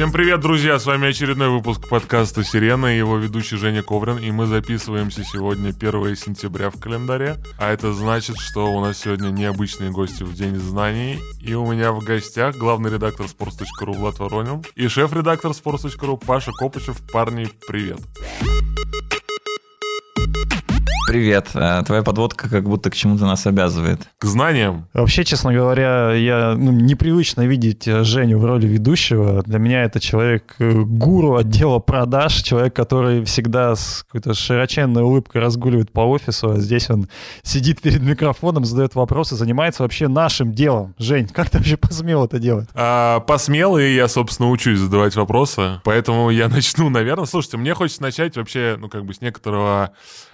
Всем привет, друзья! С вами очередной выпуск подкаста «Сирена» и его ведущий Женя Коврин. И мы записываемся сегодня 1 сентября в календаре. А это значит, что у нас сегодня необычные гости в День знаний. И у меня в гостях главный редактор sports.ru Влад Воронин и шеф-редактор sports.ru Паша Копычев. Парни, привет! Привет. Э, твоя подводка как будто к чему-то нас обязывает. К знаниям. Вообще, честно говоря, я ну, непривычно видеть э, Женю в роли ведущего. Для меня это человек э, гуру отдела продаж, человек, который всегда с какой-то широченной улыбкой разгуливает по офису, а здесь он сидит перед микрофоном, задает вопросы, занимается вообще нашим делом. Жень, как ты вообще посмел это делать? А, посмел, и я, собственно, учусь задавать вопросы. Поэтому я начну, наверное. Слушайте, мне хочется начать вообще, ну, как бы с некоторого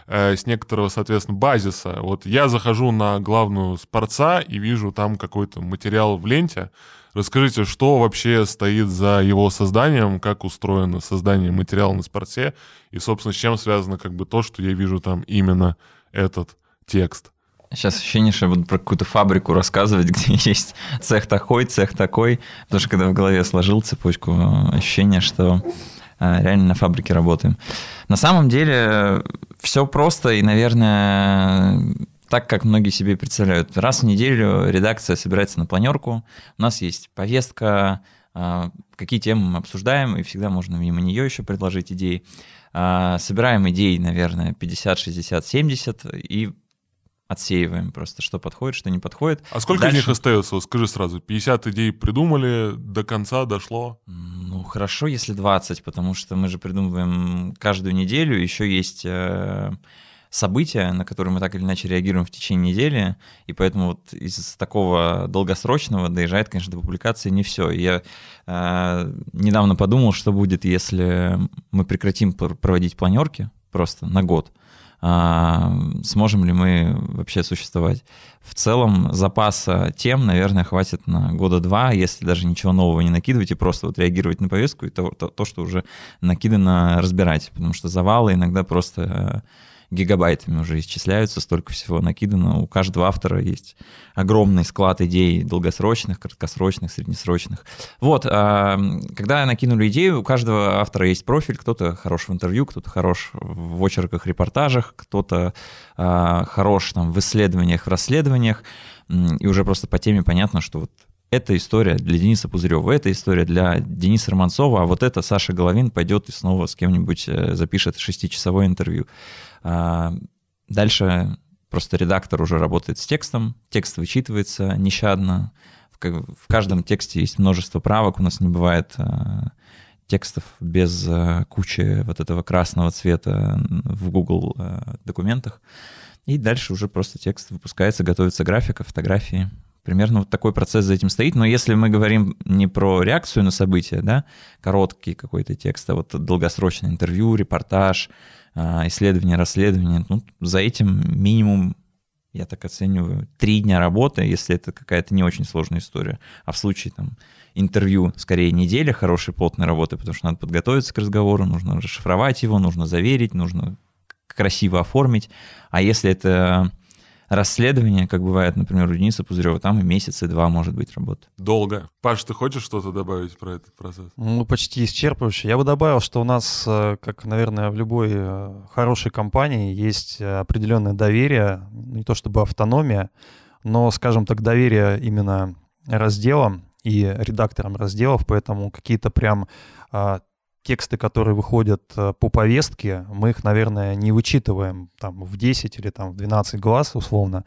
Э, с некоторого, соответственно, базиса. Вот я захожу на главную спорца и вижу там какой-то материал в ленте. Расскажите, что вообще стоит за его созданием, как устроено создание материала на спорте, и, собственно, с чем связано как бы то, что я вижу там именно этот текст. Сейчас ощущение, что я буду про какую-то фабрику рассказывать, где есть цех такой, цех такой. Потому что когда в голове сложил цепочку, ощущение, что э, реально на фабрике работаем. На самом деле все просто и, наверное, так, как многие себе представляют. Раз в неделю редакция собирается на планерку, у нас есть повестка, а, какие темы мы обсуждаем, и всегда можно мимо нее еще предложить идеи. А, собираем идей, наверное, 50, 60, 70, и отсеиваем просто, что подходит, что не подходит. А сколько Дальше... из них остается? Скажи сразу, 50 идей придумали, до конца дошло? Ну, хорошо, если 20, потому что мы же придумываем каждую неделю, еще есть э, события, на которые мы так или иначе реагируем в течение недели, и поэтому вот из такого долгосрочного доезжает, конечно, до публикации не все. Я э, недавно подумал, что будет, если мы прекратим проводить планерки просто на год, сможем ли мы вообще существовать. В целом запаса тем, наверное, хватит на года два, если даже ничего нового не накидывать и просто вот реагировать на повестку и то, то, то что уже накидано, разбирать, потому что завалы иногда просто гигабайтами уже исчисляются, столько всего накидано. У каждого автора есть огромный склад идей долгосрочных, краткосрочных, среднесрочных. Вот, а, когда накинули идею, у каждого автора есть профиль, кто-то хорош в интервью, кто-то хорош в очерках, репортажах, кто-то а, хорош там в исследованиях, в расследованиях, и уже просто по теме понятно, что вот эта история для Дениса Пузырева, эта история для Дениса Романцова, а вот это Саша Головин пойдет и снова с кем-нибудь э, запишет шестичасовое интервью. А, дальше просто редактор уже работает с текстом, текст вычитывается нещадно, в каждом тексте есть множество правок, у нас не бывает а, текстов без а, кучи вот этого красного цвета в Google документах. И дальше уже просто текст выпускается, готовится графика, фотографии. Примерно вот такой процесс за этим стоит. Но если мы говорим не про реакцию на события, да, короткий какой-то текст, а вот долгосрочное интервью, репортаж, а, исследование, расследование, ну, за этим минимум я так оцениваю, три дня работы, если это какая-то не очень сложная история. А в случае там интервью, скорее, неделя хорошей плотной работы, потому что надо подготовиться к разговору, нужно расшифровать его, нужно заверить, нужно красиво оформить. А если это расследование, как бывает, например, у Дениса Пузырева, там и месяц, и два, может быть, работа. Долго. Паш, ты хочешь что-то добавить про этот процесс? Ну, почти исчерпывающе. Я бы добавил, что у нас, э, как, наверное, в любой э, хорошей компании, есть определенное доверие, не то чтобы автономия, но, скажем так, доверие именно разделам и редакторам разделов, поэтому какие-то прям а, тексты, которые выходят э, по повестке, мы их, наверное, не вычитываем там в 10 или там в 12 глаз условно,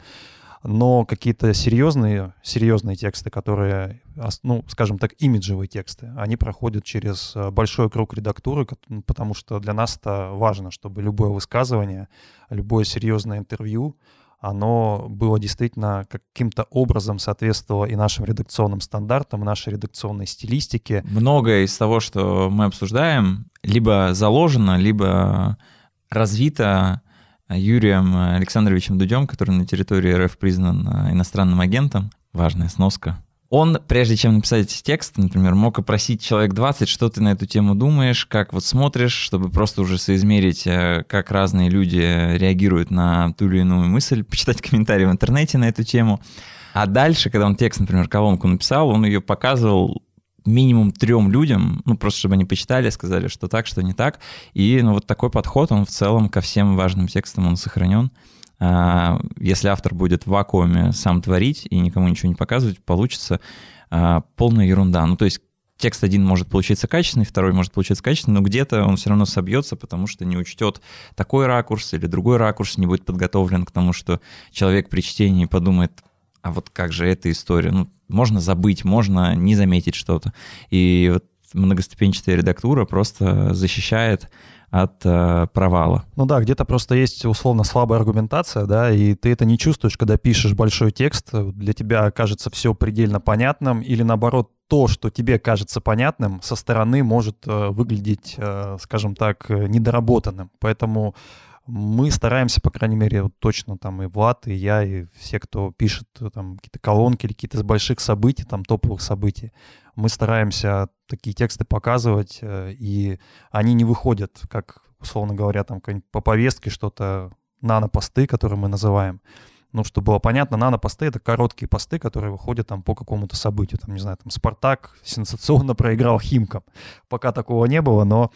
но какие-то серьезные, серьезные тексты, которые, ну, скажем так, имиджевые тексты, они проходят через э, большой круг редактуры, потому что для нас это важно, чтобы любое высказывание, любое серьезное интервью, оно было действительно каким-то образом соответствовало и нашим редакционным стандартам, нашей редакционной стилистике. Многое из того, что мы обсуждаем, либо заложено, либо развито Юрием Александровичем Дудем, который на территории РФ признан иностранным агентом. Важная сноска. Он, прежде чем написать текст, например, мог опросить человек 20, что ты на эту тему думаешь, как вот смотришь, чтобы просто уже соизмерить, э, как разные люди реагируют на ту или иную мысль, почитать комментарии в интернете на эту тему. А дальше, когда он текст, например, колонку написал, он ее показывал минимум трем людям, ну, просто чтобы они почитали, сказали, что так, что не так. И ну, вот такой подход, он в целом ко всем важным текстам, он сохранен. А, если автор будет в вакууме сам творить и никому ничего не показывать, получится а, полная ерунда. Ну, то есть текст один может получиться качественный, второй может получиться качественный, но где-то он все равно собьется, потому что не учтет такой ракурс или другой ракурс, не будет подготовлен к тому, что человек при чтении подумает, а вот как же эта история? Ну, можно забыть, можно не заметить что-то. И вот многоступенчатая редактура просто защищает от э, провала. Ну да, где-то просто есть условно слабая аргументация, да, и ты это не чувствуешь, когда пишешь большой текст, для тебя кажется все предельно понятным, или наоборот, то, что тебе кажется понятным, со стороны может э, выглядеть, э, скажем так, недоработанным. Поэтому мы стараемся, по крайней мере, вот точно там и Влад, и я, и все, кто пишет э, там какие-то колонки или какие-то больших событий, там топовых событий, мы стараемся такие тексты показывать, э, и они не выходят, как, условно говоря, там по повестке что-то, нано-посты, которые мы называем. Ну, чтобы было понятно, нано-посты — это короткие посты, которые выходят там по какому-то событию. Там, не знаю, там «Спартак» сенсационно проиграл Химкам. Пока такого не было, но,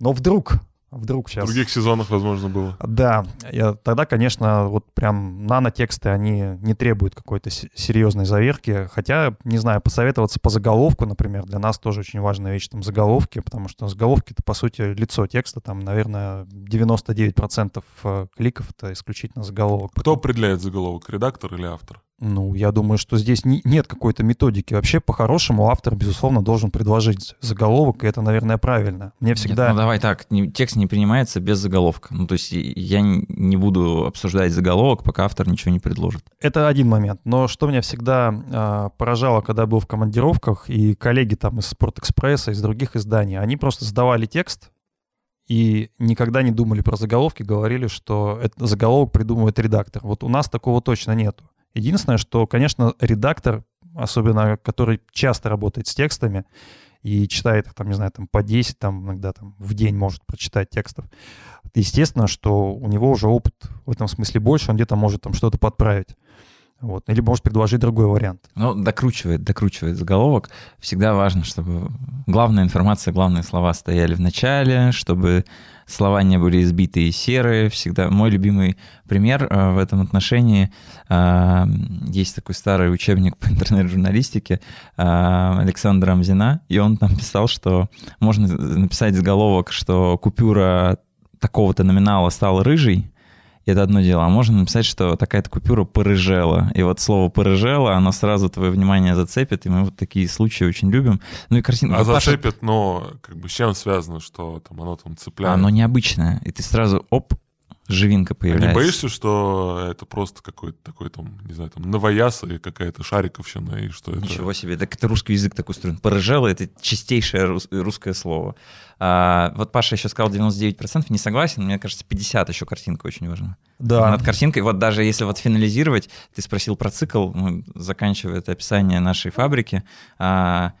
но вдруг Вдруг сейчас... В других сезонах, возможно, было. Да, я, тогда, конечно, вот прям нанотексты, они не требуют какой-то серьезной заверки, хотя, не знаю, посоветоваться по заголовку, например, для нас тоже очень важная вещь, там, заголовки, потому что заголовки — это, по сути, лицо текста, там, наверное, 99% э, кликов — это исключительно заголовок. Кто определяет заголовок, редактор или автор? Ну, я думаю, что здесь не, нет какой-то методики. Вообще, по-хорошему, автор, безусловно, должен предложить заголовок, и это, наверное, правильно. Мне всегда... Нет, ну, давай так, не, текст не принимается без заголовка. Ну, то есть я не буду обсуждать заголовок, пока автор ничего не предложит. Это один момент. Но что меня всегда э, поражало, когда был в командировках, и коллеги там из Спортэкспресса, из других изданий, они просто сдавали текст, и никогда не думали про заголовки, говорили, что этот заголовок придумывает редактор. Вот у нас такого точно нету. Единственное, что, конечно, редактор, особенно который часто работает с текстами и читает их, там, не знаю, там по 10, там иногда там в день может прочитать текстов, естественно, что у него уже опыт в этом смысле больше, он где-то может там что-то подправить. Вот. Или может предложить другой вариант. Ну, докручивает, докручивает заголовок. Всегда важно, чтобы главная информация, главные слова стояли в начале, чтобы слова не были избитые и серые. Всегда мой любимый пример э, в этом отношении. Э, есть такой старый учебник по интернет-журналистике э, Александра Амзина, и он там писал, что можно написать заголовок, что купюра такого-то номинала стала рыжей, это одно дело. А можно написать, что такая-то купюра порыжела. И вот слово порыжела, оно сразу твое внимание зацепит, и мы вот такие случаи очень любим. Ну и картинка. А зацепит, но как бы с чем связано, что там оно там цепляет? Оно необычное. И ты сразу, оп, живинка появляется. А не боишься, что это просто какой-то такой там, не знаю, там новояз и какая-то шариковщина, и что это... Ничего себе, так это русский язык так устроен. Порыжело — это чистейшее рус- русское слово. А, вот Паша еще сказал 99%, не согласен, мне кажется, 50 еще картинка очень важна. Да. Над картинкой, вот даже если вот финализировать, ты спросил про цикл, заканчивая это описание нашей фабрики, а,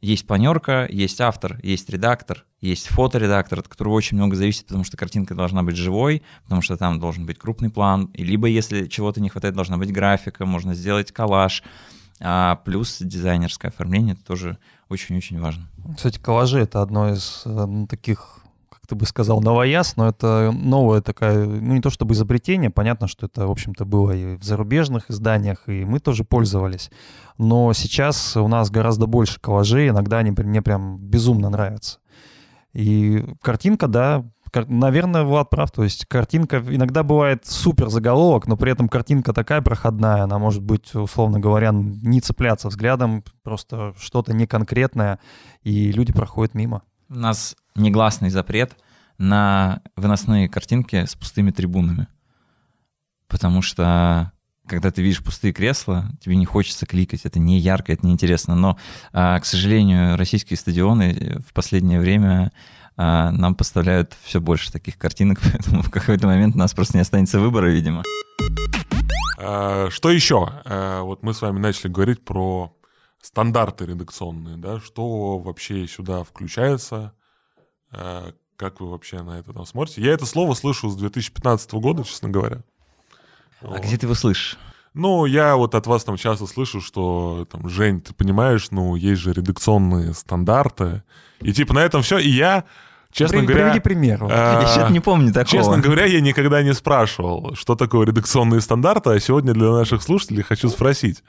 есть планерка, есть автор, есть редактор, есть фоторедактор, от которого очень много зависит, потому что картинка должна быть живой, потому что там должен быть крупный план, и либо если чего-то не хватает, должна быть графика, можно сделать коллаж, а плюс дизайнерское оформление, это тоже очень-очень важно. Кстати, коллажи — это одно из ну, таких как ты бы сказал, новояз, но это новая такая, ну не то чтобы изобретение, понятно, что это, в общем-то, было и в зарубежных изданиях, и мы тоже пользовались. Но сейчас у нас гораздо больше коллажей, иногда они мне прям безумно нравятся. И картинка, да, наверное, Влад прав. То есть картинка иногда бывает супер заголовок, но при этом картинка такая проходная, она может быть, условно говоря, не цепляться взглядом, просто что-то неконкретное, и люди проходят мимо. У нас негласный запрет на выносные картинки с пустыми трибунами. Потому что когда ты видишь пустые кресла, тебе не хочется кликать, это не ярко, это не интересно. Но, а, к сожалению, российские стадионы в последнее время а, нам поставляют все больше таких картинок, поэтому в какой-то момент у нас просто не останется выбора, видимо. А, что еще? Вот мы с вами начали говорить про стандарты редакционные, да, что вообще сюда включается, э, как вы вообще на это там смотрите? Я это слово слышу с 2015 года, честно говоря. А вот. где ты его слышишь? Ну, я вот от вас там часто слышу, что, там, Жень, ты понимаешь, ну, есть же редакционные стандарты. И типа на этом все. И я, честно При- говоря... Приведи пример. э, Я что-то не помню такого. Честно говоря, я никогда не спрашивал, что такое редакционные стандарты, а сегодня для наших слушателей хочу спросить,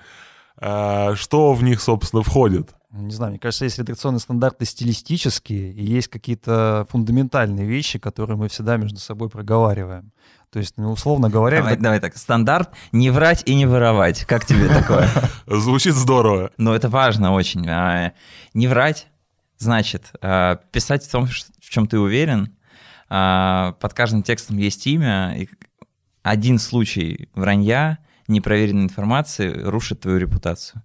а, что в них, собственно, входит? Не знаю, мне кажется, есть редакционные стандарты стилистические, и есть какие-то фундаментальные вещи, которые мы всегда между собой проговариваем. То есть, ну, условно говоря, Давай, редак- давай так, стандарт не врать и не воровать. Как тебе такое? Звучит здорово. Ну, это важно очень. А, Не врать, значит, а, писать в том, в чем ты уверен. А, Под каждым текстом есть имя. и один случай вранья, непроверенной информации рушит твою репутацию.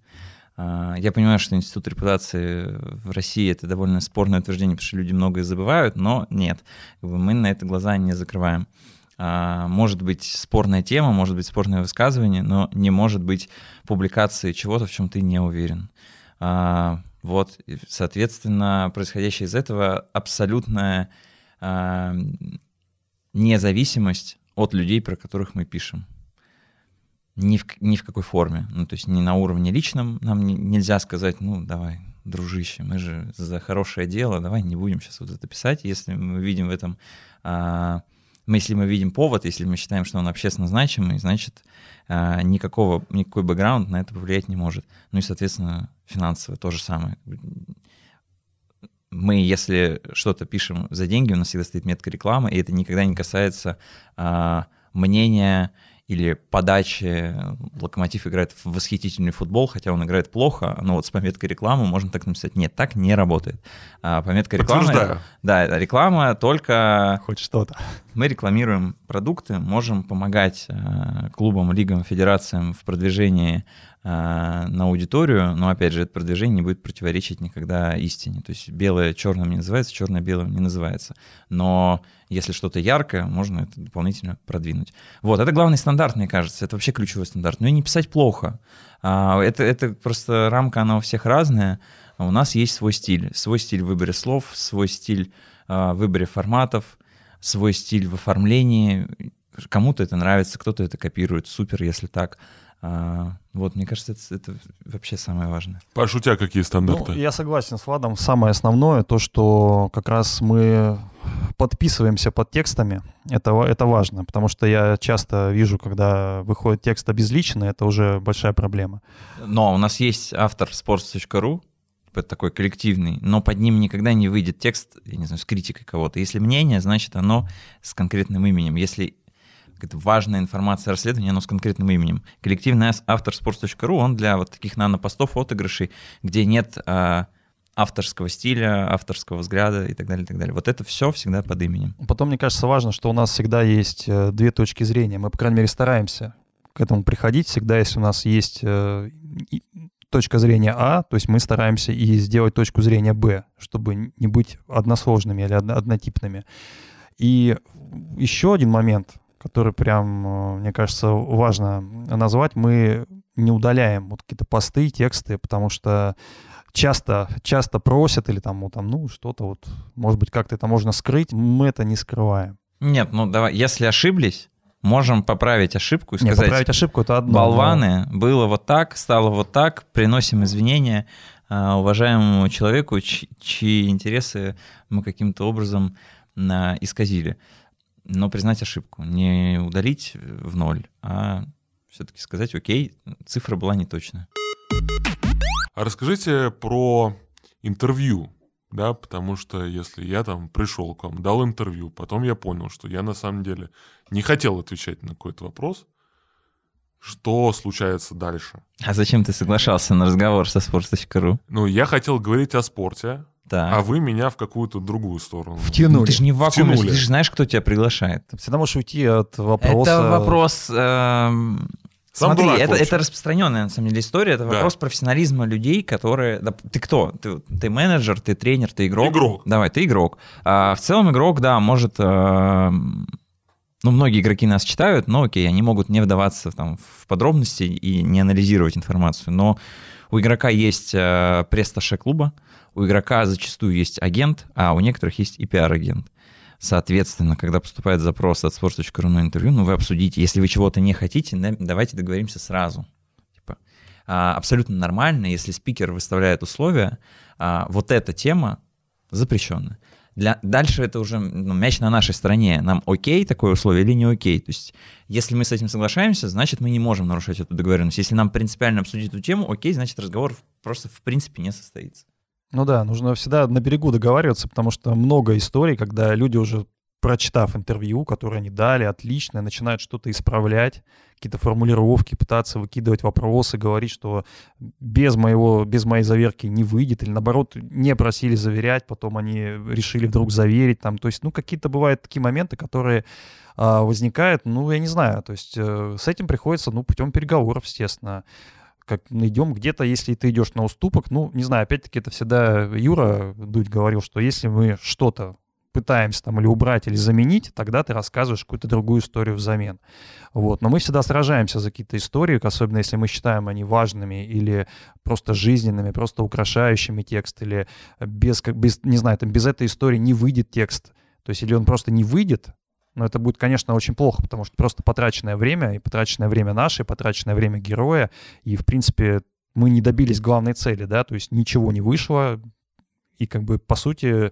Я понимаю, что институт репутации в России это довольно спорное утверждение, потому что люди многое забывают, но нет, мы на это глаза не закрываем. А, Может быть спорная тема, может быть спорное высказывание, но не может быть публикации чего-то, в чем ты не уверен. А, Вот, соответственно, происходящее из этого абсолютная а, независимость от людей, про которых мы пишем. Ни в, ни в какой форме. Ну, то есть ни на уровне личном нам не- нельзя сказать, ну, давай, дружище, мы же за хорошее дело, давай не будем сейчас вот это писать, если мы видим в этом... а, мы, если мы видим повод, если мы считаем, что он общественно значимый, значит, а, никакого, никакой бэкграунд на это повлиять не может. Ну и, соответственно, финансово то же самое. Мы, если что-то пишем за деньги, у нас всегда стоит метка рекламы, и это никогда не касается а, мнения или подачи. Локомотив играет в восхитительный футбол, хотя он играет плохо, но вот с пометкой рекламы можно так написать. Нет, так не работает. А, пометка рекламы... Да, реклама только хоть что-то. мы рекламируем продукты, можем помогать э, клубам, лигам, федерациям в продвижении на аудиторию, но опять же это продвижение не будет противоречить никогда истине. То есть белое черным не называется, черное белым не называется. Но если что-то яркое, можно это дополнительно продвинуть. Вот, это главный стандарт, мне кажется. Это вообще ключевой стандарт. Но и не писать плохо. А, Это, это просто рамка, она у всех разная. А у нас есть свой стиль. Свой стиль в выборе слов, свой стиль а, в выборе форматов, свой стиль в оформлении. Кому-то это нравится, кто-то это копирует. Супер, если так. А, Вот, мне кажется, это, это вообще самое важное. Паш, у тебя какие стандарты? Ну, я согласен с Владом. Самое основное, то, что как раз мы подписываемся под текстами. Это, это важно, потому что я часто вижу, когда выходит текст обезличенный, это уже большая проблема. Но у нас есть автор sports.ru, это такой коллективный, но под ним никогда не выйдет текст, я не знаю, с критикой кого-то. Если мнение, значит оно с конкретным именем. Если какая-то важная информация расследования, оно с конкретным именем. Коллективный ас- автор sports.ru, он для вот таких нано-постов, отыгрышей, где нет а, авторского стиля, авторского взгляда и так далее, и так далее. Вот это все всегда под именем. Потом, мне кажется, важно, что у нас всегда есть э, две точки зрения. Мы, по крайней мере, стараемся к этому приходить. Всегда, если у нас есть э, точка зрения А, то есть мы стараемся и сделать точку зрения Б, чтобы не быть односложными или одно- однотипными. И еще один момент, который прям, э, мне кажется, важно назвать, мы не удаляем вот какие-то посты, тексты, потому что часто, часто просят или там, ну, там, ну, что-то вот, может быть, как-то это можно скрыть, мы это не скрываем. Нет, ну давай, если ошиблись, можем поправить ошибку и сказать... поправить ошибку это одно. болваны, было вот так, стало вот так, приносим извинения а, уважаемому человеку, чьи, чьи интересы мы каким-то образом а, исказили. Но признать ошибку, не удалить в ноль, а все-таки сказать, окей, цифра была неточная. А расскажите про интервью, да, потому что если я там пришел к вам, дал интервью, потом я понял, что я на самом деле не хотел отвечать на какой-то вопрос, что случается дальше? А зачем ты соглашался на разговор со sports.ru? Ну, я хотел говорить о спорте, Так. а вы меня в какую-то другую сторону. Ну, Втянули. ты же не в вакууме, Втянули. ты же знаешь, кто тебя приглашает. Ты всегда можешь уйти от вопроса. Это вопрос... эм, Сам Смотри, дурак, это, это распространенная, на самом деле, история. Это Да. вопрос профессионализма людей, которые... да, ты кто? Ты, ты менеджер, ты тренер, ты игрок? Игрок. Давай, ты игрок. А, в целом игрок, да, может... эм, ну, многие игроки нас читают, но окей, они могут не вдаваться там, в подробности и не анализировать информацию. Но у игрока есть э, пресс клуба, у игрока зачастую есть агент, а у некоторых есть и пиар-агент. Соответственно, когда поступает запрос от sports.ru на интервью, ну вы обсудите. Если вы чего-то не хотите, давайте договоримся сразу. Типа, а, абсолютно нормально, если спикер выставляет условия, а, вот эта тема запрещенная. Для, дальше это уже ну, мяч на нашей стороне. Нам окей такое условие или не окей? То есть, если мы с этим соглашаемся, значит, мы не можем нарушать эту договоренность. Если нам принципиально обсудить эту тему, окей, значит, разговор просто в принципе не состоится. Ну да, нужно всегда на берегу договариваться, потому что много историй, когда люди уже прочитав интервью, которое они дали, отличное, начинают что-то исправлять, какие-то формулировки, пытаться выкидывать вопросы, говорить, что без, моего, без моей заверки не выйдет, или наоборот, не просили заверять, потом они решили вдруг заверить. Там. То есть, ну, какие-то бывают такие моменты, которые а, возникают, ну, я не знаю, то есть э, с этим приходится, ну, путем переговоров, естественно как найдем где-то, если ты идешь на уступок, ну, не знаю, опять-таки это всегда Юра Дудь говорил, что если мы что-то пытаемся там или убрать, или заменить, тогда ты рассказываешь какую-то другую историю взамен. Вот. Но мы всегда сражаемся за какие-то истории, особенно если мы считаем они важными или просто жизненными, просто украшающими текст, или без, без не знаю, там без этой истории не выйдет текст. То есть или он просто не выйдет, но это будет, конечно, очень плохо, потому что просто потраченное время, и потраченное время наше, и потраченное время героя, и, в принципе, мы не добились главной цели, да, то есть ничего не вышло, и как бы, по сути,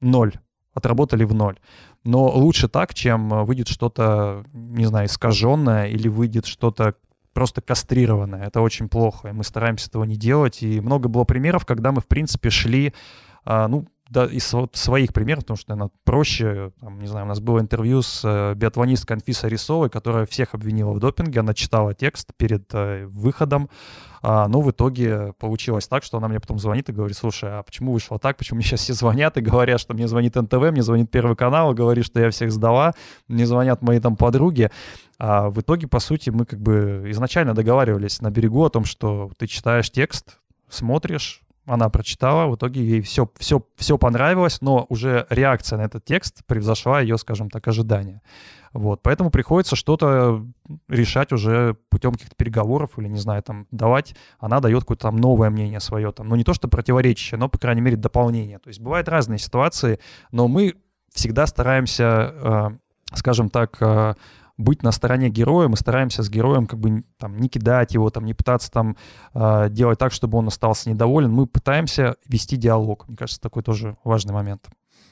ноль, отработали в ноль. Но лучше так, чем выйдет что-то, не знаю, искаженное, или выйдет что-то просто кастрированное. Это очень плохо, и мы стараемся этого не делать. И много было примеров, когда мы, в принципе, шли, а, ну, да, из вот своих примеров, потому что, наверное, проще, там, не знаю, у нас было интервью с э, биатлонисткой Анфисой Рисовой, которая всех обвинила в допинге, она читала текст перед э, выходом, а, но в итоге получилось так, что она мне потом звонит и говорит, слушай, а почему вышло так, почему мне сейчас все звонят и говорят, что мне звонит НТВ, мне звонит Первый канал, и говорит, что я всех сдала, мне звонят мои там подруги, а в итоге, по сути, мы как бы изначально договаривались на берегу о том, что ты читаешь текст, смотришь, она прочитала, в итоге ей все, все, все понравилось, но уже реакция на этот текст превзошла ее, скажем так, ожидания. Вот, поэтому приходится что-то решать уже путем каких-то переговоров или, не знаю, там, давать, она дает какое-то там новое мнение свое, там, ну, не то, что противоречащее, но, по крайней мере, дополнение. То есть бывают разные ситуации, но мы всегда стараемся, э, скажем так, э, быть на стороне героя, мы стараемся с героем как бы там не кидать его, там не пытаться там э, делать так, чтобы он остался недоволен. Мы пытаемся вести диалог. Мне кажется, такой тоже важный момент.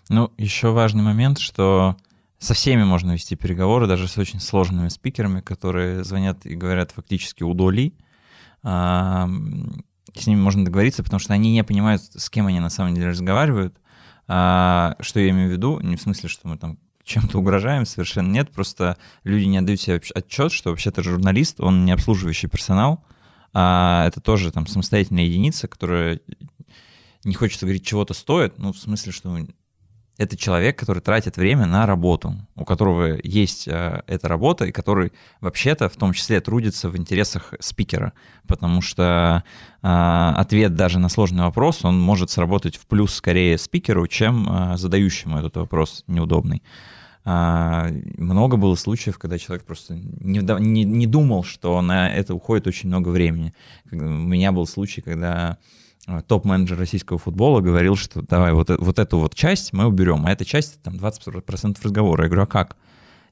Ну, еще важный момент, что со всеми можно вести переговоры, даже с очень сложными спикерами, которые звонят и говорят фактически удоли. А, с ними можно договориться, потому что они не понимают, с кем они на самом деле разговаривают. А, что я имею в виду? Не в смысле, что мы там чем-то угрожаем, совершенно нет. Просто люди не отдают себе отчет, что вообще-то журналист, он не обслуживающий персонал, а это тоже там самостоятельная единица, которая не хочется говорить, чего-то стоит, ну, в смысле, что это человек, который тратит время на работу, у которого есть э, эта работа, и который вообще-то в том числе трудится в интересах спикера, потому что э, ответ даже на сложный вопрос, он может сработать в плюс скорее спикеру, чем э, задающему этот вопрос неудобный. А, много было случаев, когда человек просто не, не, не думал, что на это уходит очень много времени. У меня был случай, когда Э, топ-менеджер российского футбола говорил, что давай вот, вот эту вот часть мы уберем, а эта часть там 20% разговора. Я говорю, а как?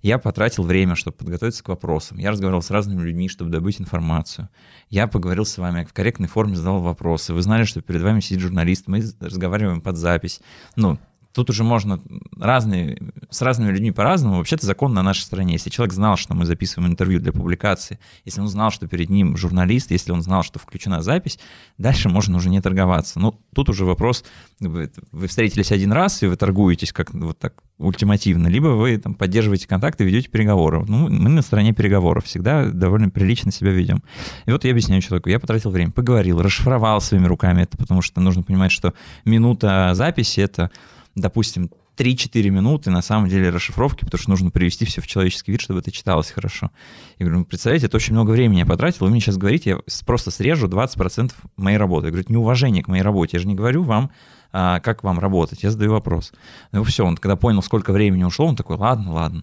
Я потратил время, чтобы подготовиться к вопросам. Я разговаривал с разными людьми, чтобы добыть информацию. Я поговорил с вами, в корректной форме задал вопросы. Вы знали, что перед вами сидит журналист, мы разговариваем под запись. Ну, тут уже можно разные, с разными людьми по-разному. Вообще-то закон на нашей стороне. Если человек знал, что мы записываем интервью для публикации, если он знал, что перед ним журналист, если он знал, что включена запись, дальше можно уже не торговаться. Ну, тут уже вопрос, вы, вы встретились один раз, и вы торгуетесь как вот так ультимативно, либо вы там поддерживаете контакты, ведете переговоры. Ну, мы на стороне переговоров всегда довольно прилично себя ведем. И вот я объясняю человеку, я потратил время, поговорил, расшифровал своими руками это, потому что нужно понимать, что минута записи — это допустим, 3-4 минуты на самом деле расшифровки, потому что нужно привести все в человеческий вид, чтобы это читалось хорошо. Я говорю, ну, представляете, это очень много времени я потратил, вы мне сейчас говорите, я просто срежу 20% моей работы. Я говорю, это неуважение к моей работе, я же не говорю вам, а, как вам работать, я задаю вопрос. Ну все, он когда понял, сколько времени ушло, он такой, ладно, ладно.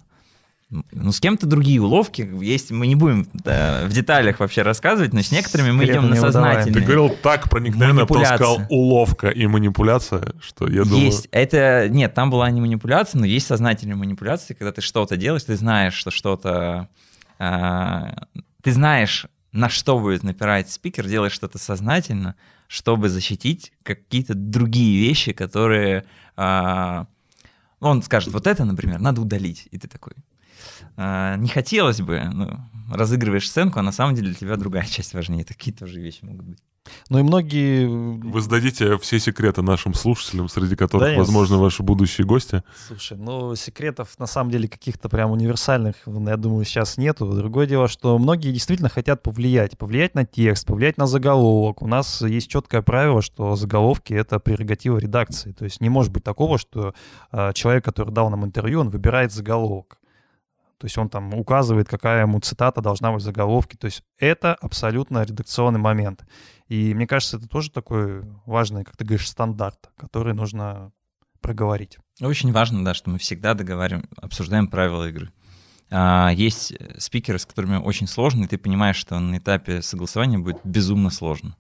Ну, с кем-то другие уловки есть. Мы не будем да, в деталях вообще рассказывать, но с некоторыми мы идем на сознательные. Ты говорил так проникновенно, а потом сказал уловка и манипуляция, что я думаю... Есть. Это... Нет, там была не манипуляция, но есть сознательные манипуляции, когда ты что-то делаешь, ты знаешь, что что-то... А, ты знаешь, на что будет напирать спикер, делаешь что-то сознательно, чтобы защитить какие-то другие вещи, которые... А, он скажет, вот это, например, надо удалить. И ты такой, а, не хотелось бы, ну, разыгрываешь сценку, а на самом деле для тебя другая часть важнее. Такие тоже вещи могут быть. Ну и многие... Вы сдадите все секреты нашим слушателям, среди которых, да, возможно, ваши будущие гости. Слушай, ну секретов на самом деле каких-то прям универсальных, я думаю, сейчас нету. Другое дело, что многие действительно хотят повлиять. Повлиять на текст, повлиять на заголовок. У нас есть четкое правило, что заголовки — это прерогатива редакции. То есть не может быть такого, что э, человек, который дал нам интервью, он выбирает заголовок. То есть он там указывает, какая ему цитата должна быть в заголовке. То есть это абсолютно редакционный момент. И мне кажется, это тоже такой важный, как ты говоришь, стандарт, который нужно проговорить. Очень важно, да, что мы всегда договариваем, обсуждаем правила игры. А, есть спикеры, с которыми очень сложно, и ты понимаешь, что на этапе согласования будет безумно сложно.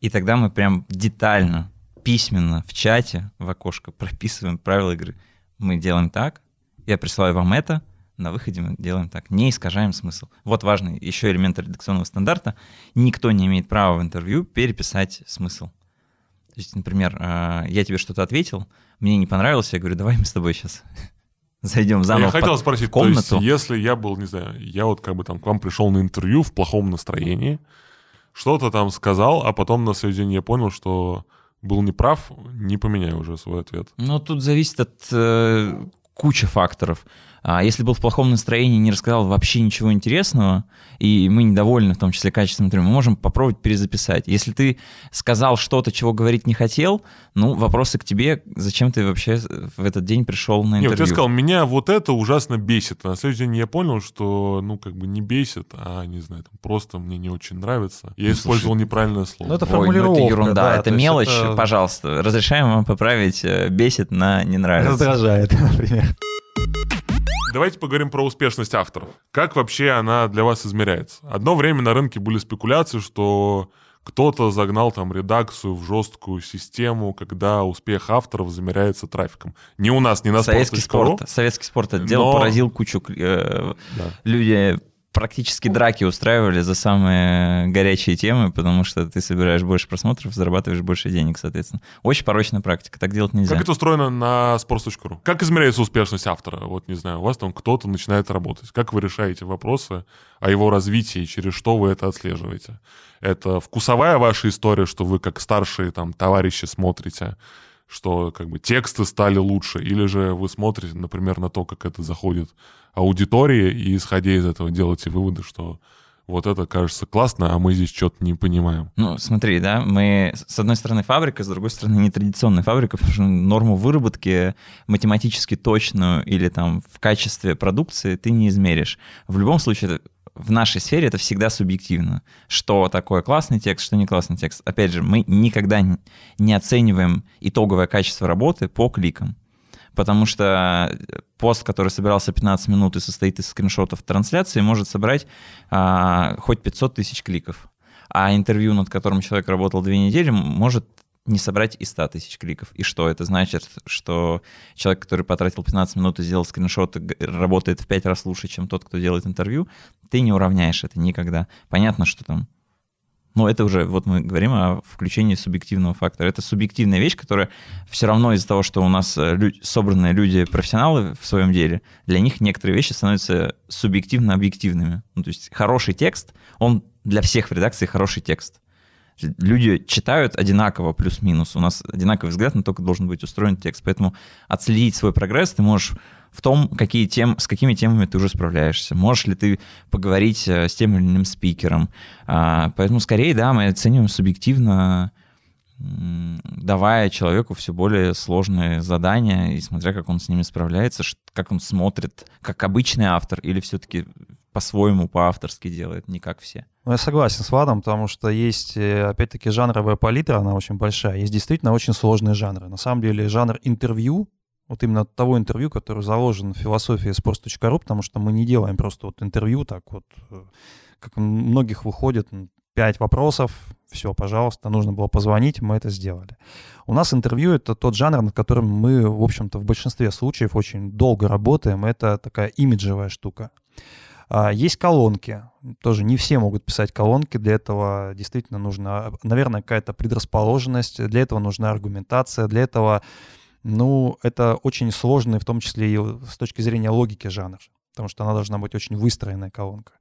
И тогда мы прям детально, письменно в чате, в окошко прописываем правила игры. Мы делаем так, я присылаю вам это, на выходе мы делаем так, не искажаем смысл. Вот важный еще элемент редакционного стандарта. Никто не имеет права в интервью переписать смысл. То есть, например, э, я тебе что-то ответил, мне не понравилось, я говорю, давай мы с тобой сейчас зайдем заново Я хотел спросить, комнату. то есть, если я был, не знаю, я вот как бы там к вам пришел на интервью в плохом настроении, что-то там сказал, а потом на следующий день я понял, что был неправ, не поменяю уже свой ответ. Ну, тут зависит от э, кучи факторов. А если был в плохом настроении, не рассказал вообще ничего интересного, и мы недовольны, в том числе качеством интервью, мы можем попробовать перезаписать. Если ты сказал что-то, чего говорить не хотел, ну, вопросы к тебе, зачем ты вообще в этот день пришел на интервью? Нет, ты сказал, меня вот это ужасно бесит. А на следующий день я понял, что, ну, как бы не бесит, а, не знаю, там, просто мне не очень нравится. Я ну, использовал слушай, неправильное слово. Ну, это формулировка. Ой, ну, это ерунда, да, это мелочь, это... пожалуйста. Разрешаем вам поправить э, бесит на не нравится. Раздражает, например. Давайте поговорим про успешность авторов. Как вообще она для вас измеряется? Одно время на рынке были спекуляции, что кто-то загнал там редакцию в жесткую систему, когда успех авторов замеряется трафиком. Не у нас, не на Советский спорт. Советский спорт отдел но... поразил кучу э, да. людей практически драки устраивали за самые горячие темы, потому что ты собираешь больше просмотров, зарабатываешь больше денег, соответственно. Очень порочная практика, так делать нельзя. Как это устроено на sports.ru? Как измеряется успешность автора? Вот, не знаю, у вас там кто-то начинает работать. Как вы решаете вопросы о его развитии, через что вы это отслеживаете? Это вкусовая ваша история, что вы как старшие там товарищи смотрите, что как бы тексты стали лучше, или же вы смотрите, например, на то, как это заходит аудитории, и исходя из этого делаете выводы, что вот это кажется классно, а мы здесь что-то не понимаем. Ну, смотри, да, мы с одной стороны фабрика, с другой стороны нетрадиционная фабрика, потому что норму выработки математически точную или там в качестве продукции ты не измеришь. В любом случае, в нашей сфере это всегда субъективно. Что такое классный текст, что не классный текст. Опять же, мы никогда не оцениваем итоговое качество работы по кликам. Потому что пост, который собирался 15 минут и состоит из скриншотов трансляции, может собрать а, хоть 500 тысяч кликов. А интервью, над которым человек работал две недели, может не собрать и 100 тысяч кликов. И что? Это значит, что человек, который потратил 15 минут и сделал скриншот, работает в 5 раз лучше, чем тот, кто делает интервью. Ты не уравняешь это никогда. Понятно, что там но это уже, вот мы говорим о включении субъективного фактора. Это субъективная вещь, которая все равно из-за того, что у нас э, люди, собранные люди профессионалы в своем деле, для них некоторые вещи становятся субъективно-объективными. Ну, то есть хороший текст, он для всех в редакции хороший текст люди читают одинаково плюс-минус. У нас одинаковый взгляд на то, как должен быть устроен текст. Поэтому отследить свой прогресс ты можешь в том, какие тем, с какими темами ты уже справляешься. Можешь ли ты поговорить э, с тем или иным спикером. А, поэтому скорее, да, мы оцениваем субъективно давая человеку все более сложные задания и смотря, как он с ними справляется, как он смотрит, как обычный автор или все-таки по-своему, по-авторски делает, не как все. Ну, я согласен с Владом, потому что есть, э, опять-таки, жанровая палитра, она очень большая. Есть действительно очень сложные жанры. На самом деле, жанр интервью, Вот именно того интервью, которое заложено в философии sports.ru, потому что мы не делаем просто вот интервью так вот, э, как многих выходит, пять вопросов, все, пожалуйста, нужно было позвонить, мы это сделали. У нас интервью — это тот жанр, над которым мы, в общем-то, в большинстве случаев очень долго работаем, это такая имиджевая штука. А, есть колонки. Тоже не все могут писать колонки. Для этого действительно нужна, наверное, какая-то предрасположенность. Для этого нужна аргументация. Для этого, ну, это очень сложный, в том числе и с точки зрения логики жанр потому что она должна быть очень выстроенная колонка.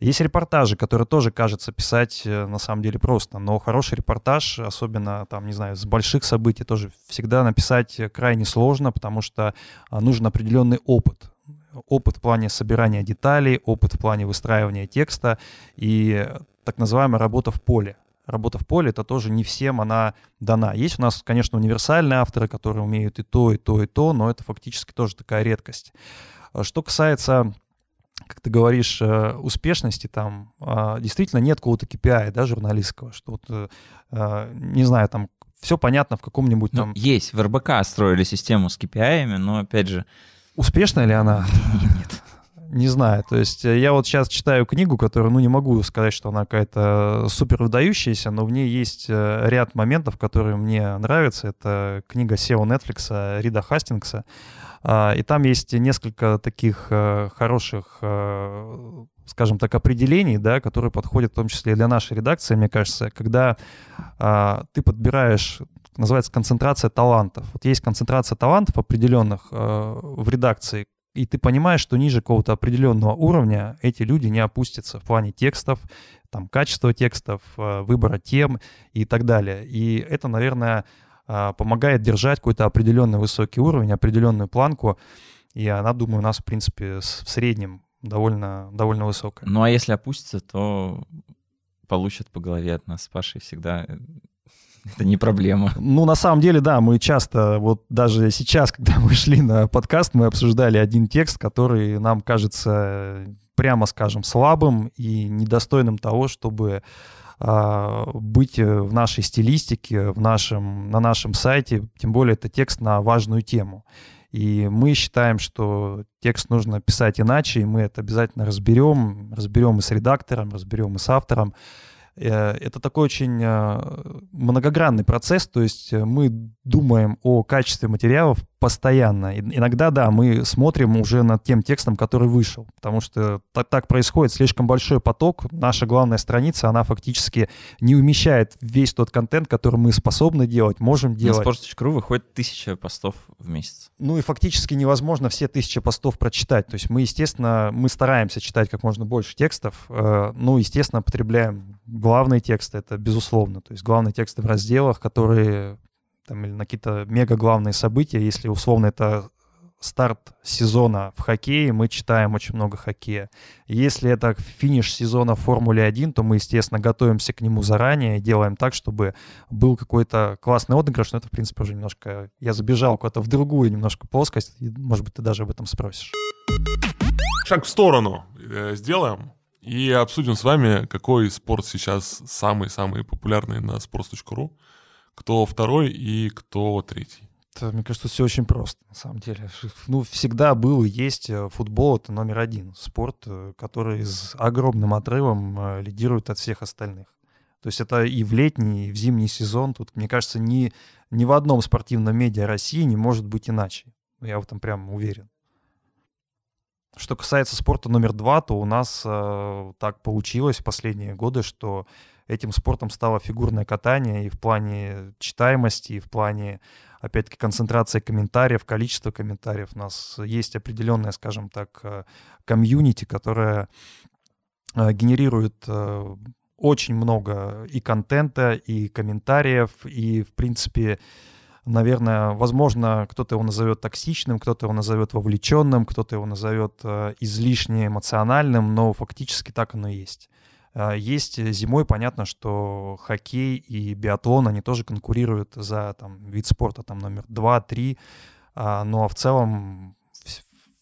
Есть репортажи, которые тоже, кажется, писать э, на самом деле просто, но хороший репортаж, особенно там, не знаю, с больших событий, тоже всегда написать крайне сложно, потому что а, нужен определенный опыт опыт в плане собирания деталей, опыт в плане выстраивания текста и так называемая работа в поле. Работа в поле — это тоже не всем она дана. Есть у нас, конечно, универсальные авторы, которые умеют и то, и то, и то, но это фактически тоже такая редкость. Что касается как ты говоришь, э, успешности там а, действительно нет какого-то KPI, да, журналистского, что вот, э, а, не знаю, там все понятно в каком-нибудь ну, там... есть, в РБК строили систему с KPI, но, опять же, Успешная ли она? Нет. Не знаю. То есть э, я вот сейчас читаю книгу, которую, ну, не могу сказать, что она какая-то супер выдающаяся, но в ней есть э, ряд моментов, которые мне нравятся. Это книга SEO Netflix Рида Хастингса. А, и там есть несколько таких э, хороших, скажем так, определений, да, которые подходят в том числе и для нашей редакции, мне кажется, когда а, ты подбираешь называется концентрация талантов. Вот есть концентрация талантов определенных э, в редакции, и ты понимаешь, что ниже какого-то определенного уровня эти люди не опустятся в плане текстов, там, качества текстов, э, выбора тем и так далее. И это, наверное, э, помогает держать какой-то определенный высокий уровень, определенную планку, и она, думаю, у нас, в принципе, в среднем довольно, довольно высокая. Ну а если опустится, то получат по голове от нас Пашей всегда это не проблема. Ну, на самом деле, да, мы часто, вот даже сейчас, когда мы шли на подкаст, мы обсуждали один текст, который нам кажется, прямо скажем, слабым и недостойным того, чтобы а, быть в нашей стилистике, в нашем, на нашем сайте, тем более это текст на важную тему. И мы считаем, что текст нужно писать иначе, и мы это обязательно разберем, разберем и с редактором, разберем и с автором. Э, это такой очень э, многогранный процесс, то есть э, мы думаем о качестве материалов постоянно. Иногда, да, мы смотрим уже над тем текстом, который вышел, потому что так, так происходит, слишком большой поток. Наша главная страница, она фактически не умещает весь тот контент, который мы способны делать, можем делать. На sports.ru выходит тысяча постов в месяц. Ну и фактически невозможно все тысячи постов прочитать. То есть мы, естественно, мы стараемся читать как можно больше текстов, ну, естественно, потребляем главные тексты, это безусловно. То есть главные тексты в разделах, которые там, или на какие-то мега главные события, если условно это старт сезона в хоккее, мы читаем очень много хоккея. Если это финиш сезона в Формуле 1, то мы, естественно, готовимся к нему заранее и делаем так, чтобы был какой-то классный отыгрыш, но это, в принципе, уже немножко... Я забежал куда-то в другую немножко плоскость, и, может быть, ты даже об этом спросишь. Шаг в сторону э, сделаем и обсудим с вами, какой спорт сейчас самый-самый популярный на sports.ru кто второй и кто третий? Это, мне кажется, все очень просто, на самом деле. Ну, всегда был и есть э, футбол, это номер один. Спорт, э, который с огромным отрывом э, лидирует от всех остальных. То есть это и в летний, и в зимний сезон. Тут, мне кажется, ни, ни в одном спортивном медиа России не может быть иначе. Я в этом прям уверен. Что касается спорта номер два, то у нас э, так получилось в последние годы, что этим спортом стало фигурное катание и в плане читаемости, и в плане, опять-таки, концентрации комментариев, количества комментариев. У нас есть определенная, скажем так, э, комьюнити, которая э, генерирует э, очень много и контента, и комментариев, и, в принципе, наверное, возможно, кто-то его назовет токсичным, кто-то его назовет вовлеченным, кто-то его назовет излишне эмоциональным, но фактически так оно и есть. А, есть э, зимой, понятно, что хоккей и биатлон, они тоже конкурируют за там, вид спорта там, номер 2-3, а, ну а в целом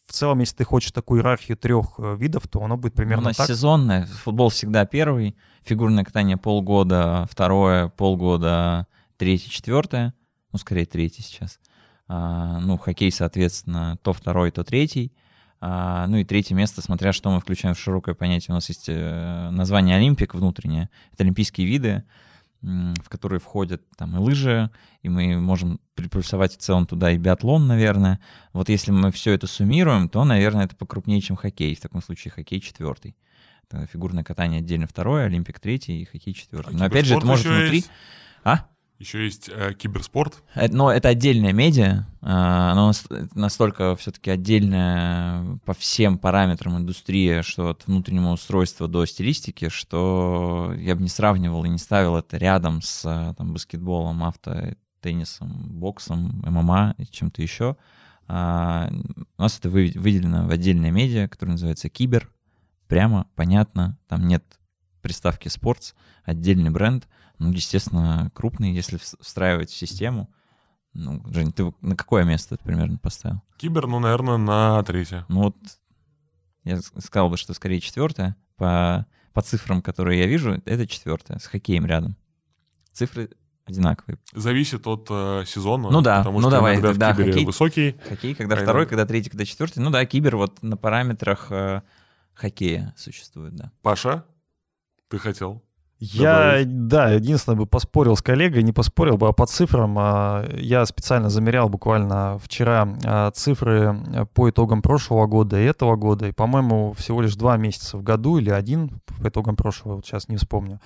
в целом, если ты хочешь такую иерархию трех э, видов, то оно будет примерно У нас так. сезонное. Футбол всегда первый, фигурное катание полгода, второе, полгода, третье, четвертое. Ну, скорее, третье сейчас. А, ну, хоккей, соответственно, то второй, то третий. А, ну и третье место, смотря что мы включаем в широкое понятие, у нас есть э, название Олимпик внутреннее. Это олимпийские виды, в которые входят там и лыжи, и мы можем приплюсовать в целом туда и биатлон, наверное. Вот если мы все это суммируем, то, наверное, это покрупнее, чем хоккей. В таком случае хоккей четвертый. Это фигурное катание отдельно второе, Олимпик третий и хоккей четвертый. А Но опять же, это может внутри... Есть? А? Еще есть э, киберспорт. Это, но это отдельная медиа, э, оно настолько все-таки отдельная по всем параметрам индустрия, что от внутреннего устройства до стилистики, что я бы не сравнивал и не ставил это рядом с э, там, баскетболом, авто, теннисом, боксом, ММА и чем-то еще. А, у нас это выделено в отдельное медиа, которое называется Кибер. Прямо, понятно, там нет приставки спортс, отдельный бренд — ну, естественно, крупный, если встраивать в систему. Ну, Жень, ты на какое место ты примерно поставил? Кибер, ну, наверное, на третье. Ну вот, я сказал бы, что скорее четвертое. По, по цифрам, которые я вижу, это четвертое, с хоккеем рядом. Цифры одинаковые. Зависит от э, сезона. Ну да, потому ну что давай, иногда да, в кибере хоккей, высокий. Хоккей, когда а второй, когда третий, когда четвертый. Ну да, кибер вот на параметрах э, хоккея существует, да. Паша, ты хотел? Я, да, единственное бы поспорил с коллегой, не поспорил бы, а по цифрам. А, я специально замерял буквально вчера а, цифры а, по итогам прошлого года и этого года. И, по-моему, всего лишь два месяца в году или один по итогам прошлого, вот сейчас не вспомню,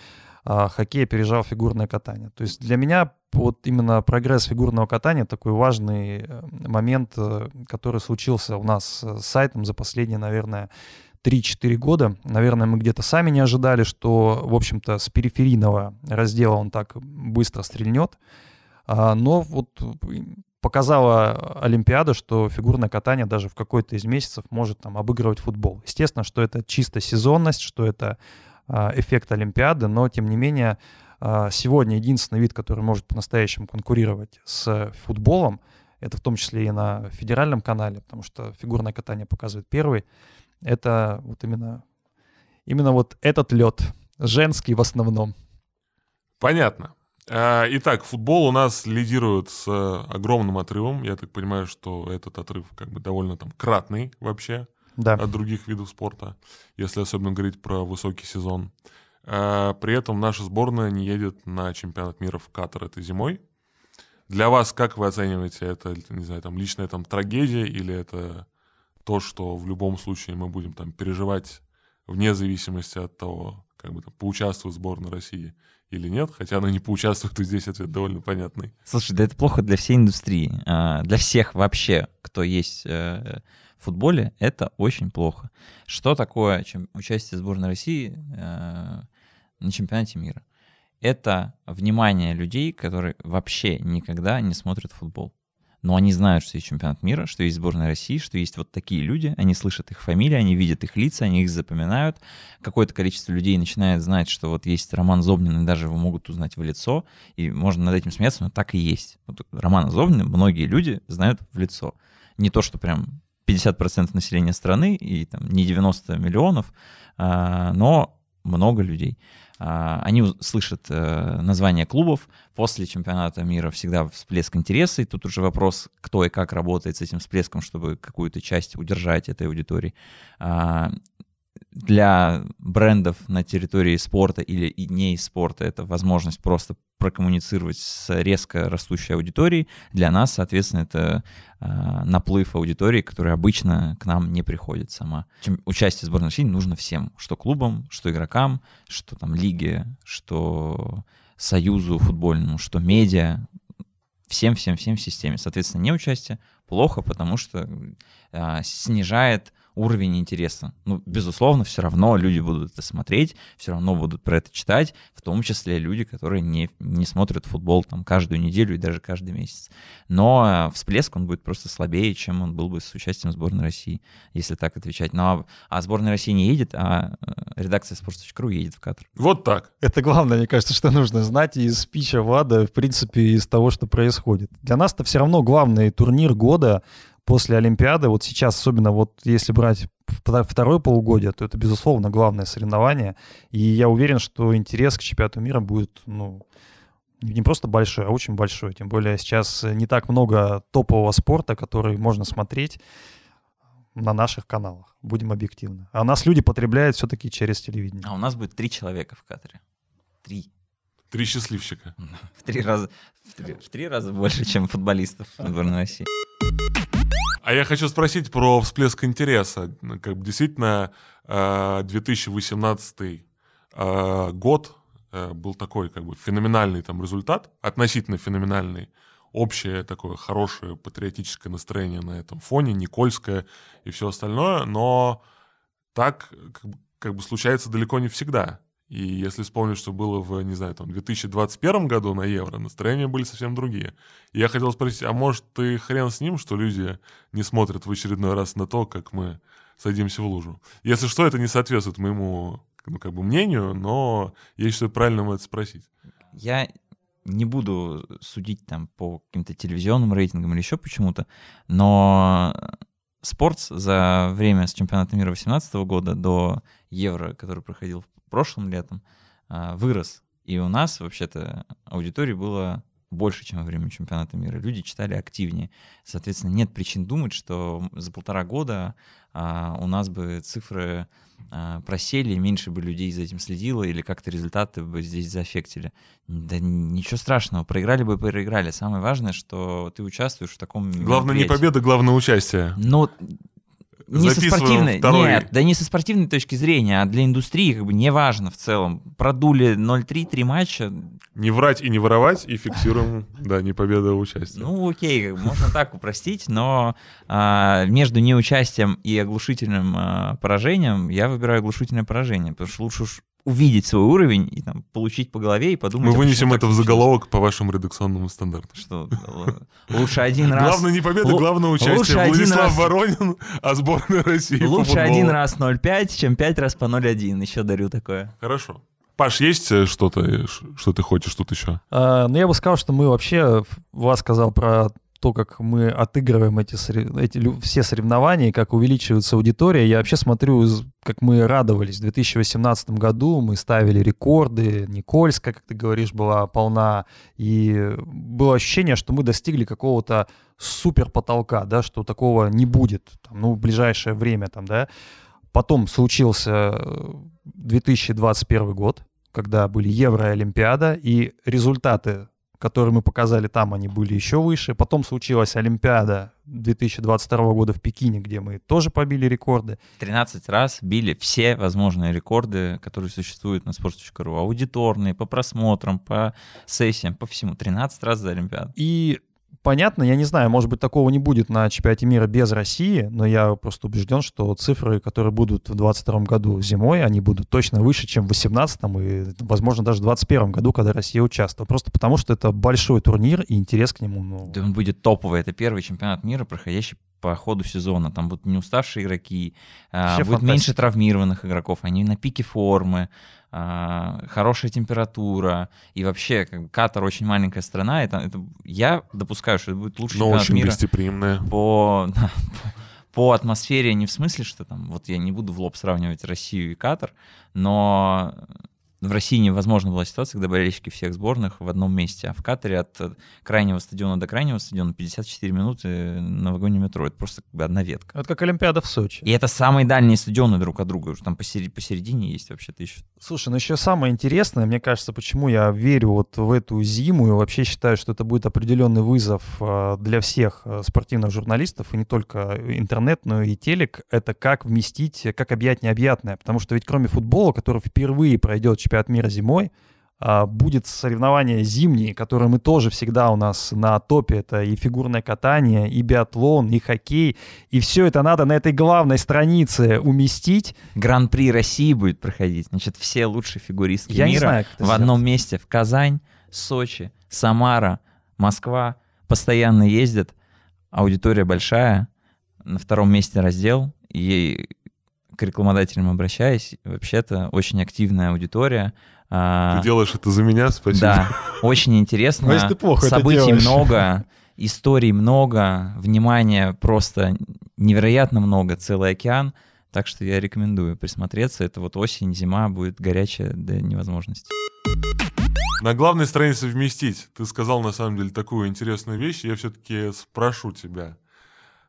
хоккей опережал фигурное катание. То есть для меня вот именно прогресс фигурного катания такой важный э, момент, э, который случился у нас с сайтом за последние, наверное, 3-4 года. Наверное, мы где-то сами не ожидали, что, в общем-то, с периферийного раздела он так быстро стрельнет. А, но вот показала Олимпиада, что фигурное катание даже в какой-то из месяцев может там обыгрывать футбол. Естественно, что это чисто сезонность, что это а, эффект Олимпиады, но тем не менее а, сегодня единственный вид, который может по-настоящему конкурировать с футболом, это в том числе и на федеральном канале, потому что фигурное катание показывает первый, это вот именно, именно вот этот лед, женский в основном. Понятно. А, итак, футбол у нас лидирует с огромным отрывом. Я так понимаю, что этот отрыв как бы довольно там кратный вообще да. от других видов спорта, если особенно говорить про высокий сезон. А, при этом наша сборная не едет на чемпионат мира в Катар этой зимой. Для вас как вы оцениваете это, не знаю, там личная там трагедия или это то, что в любом случае мы будем там переживать вне зависимости от того, как бы там поучаствует сборная России или нет, хотя она не поучаствует, и здесь ответ довольно понятный. Слушай, да это плохо для всей индустрии, а, для всех вообще, кто есть э, в футболе, это очень плохо. Что такое чем, участие сборной России э, на чемпионате мира? Это внимание людей, которые вообще никогда не смотрят футбол но они знают, что есть чемпионат мира, что есть сборная России, что есть вот такие люди, они слышат их фамилии, они видят их лица, они их запоминают. Какое-то количество людей начинает знать, что вот есть Роман Зобнин, и даже его могут узнать в лицо, и можно над этим смеяться, но так и есть. Вот Романа Зобнина многие люди знают в лицо. Не то, что прям 50% населения страны и там не 90 миллионов, а, но много людей. А, они слышат э, название клубов. После чемпионата мира всегда всплеск интереса. И тут уже вопрос, кто и как работает с этим всплеском, чтобы какую-то часть удержать этой аудитории. Для брендов на территории спорта или и не из спорта это возможность просто прокоммуницировать с резко растущей аудиторией. Для нас, соответственно, это э, наплыв аудитории, которая обычно к нам не приходит сама. Чем участие сборной России нужно всем, что клубам, что игрокам, что там лиге, что союзу футбольному, что медиа, всем-всем-всем в системе. Соответственно, неучастие плохо, потому что э, снижает уровень интереса. Ну, безусловно, все равно люди будут это смотреть, все равно будут про это читать, в том числе люди, которые не, не смотрят футбол там каждую неделю и даже каждый месяц. Но всплеск, он будет просто слабее, чем он был бы с участием сборной России, если так отвечать. Но а сборная России не едет, а э, редакция sports.ru едет в Катар. Вот так. Это главное, мне кажется, что нужно знать из спича Влада, в принципе, из того, что происходит. Для нас это все равно главный турнир года, после Олимпиады, вот сейчас, особенно вот если брать второе полугодие, то это, безусловно, главное соревнование. И я уверен, что интерес к чемпионату мира будет, ну, Не просто большой, а очень большой. Тем более сейчас не так много топового спорта, который можно смотреть на наших каналах. Будем объективны. А нас люди потребляют все-таки через телевидение. А у нас будет три человека в кадре. Три. Три счастливчика. В три раза, в три, в три раза больше, чем футболистов сборной России. А я хочу спросить про всплеск интереса. Как бы действительно 2018 э, э, год э, был такой как бы феноменальный там результат, относительно феноменальный общее такое хорошее патриотическое настроение на этом фоне, Никольское и все остальное, но так как бы, как бы случается далеко не всегда. И если вспомнить, что было в, не знаю, там, 2021 году на Евро, настроения были совсем другие. И я хотел спросить, а может ты хрен с ним, что люди не смотрят в очередной раз на то, как мы садимся в лужу? Если что, это не соответствует моему ну, как бы мнению, но я считаю правильным это спросить. Я не буду судить там по каким-то телевизионным рейтингам или еще почему-то, но спорт за время с чемпионата мира 2018 года до Евро, который проходил прошлым летом, а, вырос. И у нас вообще-то аудитории было больше, чем во время чемпионата мира. Люди читали активнее. Соответственно, нет причин думать, что за полтора года а, у нас бы цифры а, просели, меньше бы людей за этим следило, или как-то результаты бы здесь заэффектили. Да ничего страшного, проиграли бы, проиграли. Самое важное, что ты участвуешь в таком Главное не победа, главное участие. Ну, не со спортивной, второй... нет, да не со спортивной точки зрения, а для индустрии как бы не важно в целом. Продули 0-3, три матча. Не врать и не воровать, и фиксируем, да, не победа, а участие. Ну окей, можно так упростить, но а, между неучастием и оглушительным а, поражением я выбираю оглушительное поражение, потому что лучше уж увидеть свой уровень и там, получить по голове и подумать... Мы вынесем это в заголовок по вашему редакционному стандарту. Что лучше один раз... Главное не победа, главное участие. Лучше Владислав раз... Воронин, а сборная России Лучше один раз 0,5, чем пять раз по 0,1. Еще дарю такое. Хорошо. Паш, есть э, что-то, что ты хочешь тут еще? А, ну, я бы сказал, что мы вообще, Влад сказал про то, как мы отыгрываем эти, эти все соревнования, как увеличивается аудитория. Я вообще смотрю, как мы радовались. В 2018 году мы ставили рекорды. Никольская, как ты говоришь, была полна. И было ощущение, что мы достигли какого-то супер потолка, да, что такого не будет там, ну, в ближайшее время. Там, да. Потом случился 2021 э, год, когда были Евро и Олимпиада, и результаты которые мы показали там, они были еще выше. Потом случилась Олимпиада 2022 года в Пекине, где мы тоже побили рекорды. 13 раз били все возможные рекорды, которые существуют на sports.ru. Аудиторные, по просмотрам, по сессиям, по всему. 13 раз за Олимпиаду. И понятно, я не знаю, может быть, такого не будет на чемпионате мира без России, но я просто убежден, что цифры, которые будут в 2022 году зимой, они будут точно выше, чем в 2018 и, возможно, даже в 2021 году, когда Россия участвовала. Просто потому, что это большой турнир и интерес к нему. Ну... Да он будет топовый. Это первый чемпионат мира, проходящий по ходу сезона. Там будут не уставшие игроки, а, будет фантастика. меньше травмированных игроков, они на пике формы, а, хорошая температура, и вообще как бы, Катар очень маленькая страна, это, это, я допускаю, что это будет лучший Но очень мира гостеприимная. По, по атмосфере, не в смысле, что там, вот я не буду в лоб сравнивать Россию и Катар, но в России невозможно была ситуация, когда болельщики всех сборных в одном месте, а в Катаре от крайнего стадиона до крайнего стадиона 54 минуты на вагоне метро. Это просто как бы одна ветка. Это как Олимпиада в Сочи. И это самые дальние стадионы друг от друга. Там посередине, посередине есть вообще-то еще. Слушай, ну еще самое интересное, мне кажется, почему я верю вот в эту зиму и вообще считаю, что это будет определенный вызов а, для всех спортивных журналистов, и не только интернет, но и телек, это как вместить, как объять необъятное. Потому что ведь кроме футбола, который впервые пройдет чемпионат мира зимой, а, будет соревнование зимние, которые мы тоже всегда у нас на топе. Это и фигурное катание, и биатлон, и хоккей. И все это надо на этой главной странице уместить. Гран-при России будет проходить. Значит, все лучшие фигуристки Я мира знаю, в одном месте. В Казань, Сочи, Самара, Москва. Постоянно ездят. Аудитория большая. На втором месте раздел. И к рекламодателям обращаюсь. Вообще-то очень активная аудитория. А, ты делаешь это за меня, спасибо. Да, очень интересно. Если ты плохо Событий много, историй много, внимания просто невероятно много, целый океан. Так что я рекомендую присмотреться. Это вот осень, зима будет горячая до невозможности. На главной странице вместить. Ты сказал, на самом деле, такую интересную вещь. Я все-таки спрошу тебя.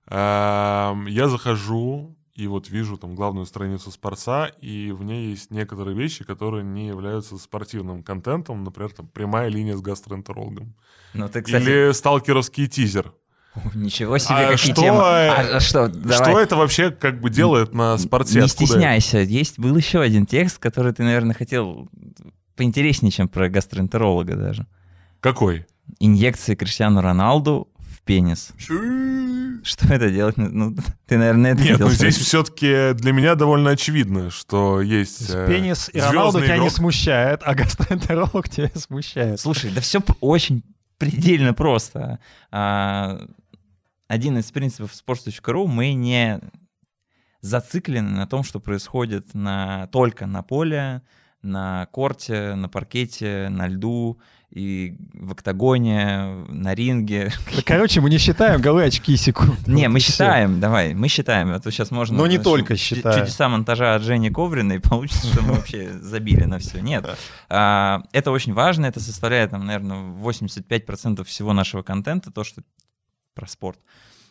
Я захожу и вот вижу там главную страницу спорца, и в ней есть некоторые вещи, которые не являются спортивным контентом, например, там прямая линия с гастроэнтерологом. Ну, ты, кстати... Или сталкеровский тизер. Ничего себе, а какие что, темы. А, что, давай. что это вообще как бы делает на спорте? Не Откуда стесняйся. Это? Есть был еще один текст, который ты, наверное, хотел поинтереснее, чем про гастроэнтеролога даже. Какой? Инъекции Криштиану Роналду пенис. Что это делать? Ну, ты, наверное, это Нет, ну здесь все-таки для меня довольно очевидно, что есть э, Пенис и Роналду тебя не смущает, а гастроэнтеролог тебя смущает. Слушай, да все очень предельно просто. А, один из принципов sports.ru мы не зациклены на том, что происходит на, только на поле, на корте, на паркете, на льду и в октагоне, на ринге. Да, короче, мы не считаем голы, очки, секунды. Не, мы считаем, давай, мы считаем. А то сейчас можно... Но не только считаем. Чудеса монтажа от Жени Ковриной, получится, что мы вообще забили на все. Нет. А, это очень важно, это составляет, там, наверное, 85% всего нашего контента, то, что про спорт.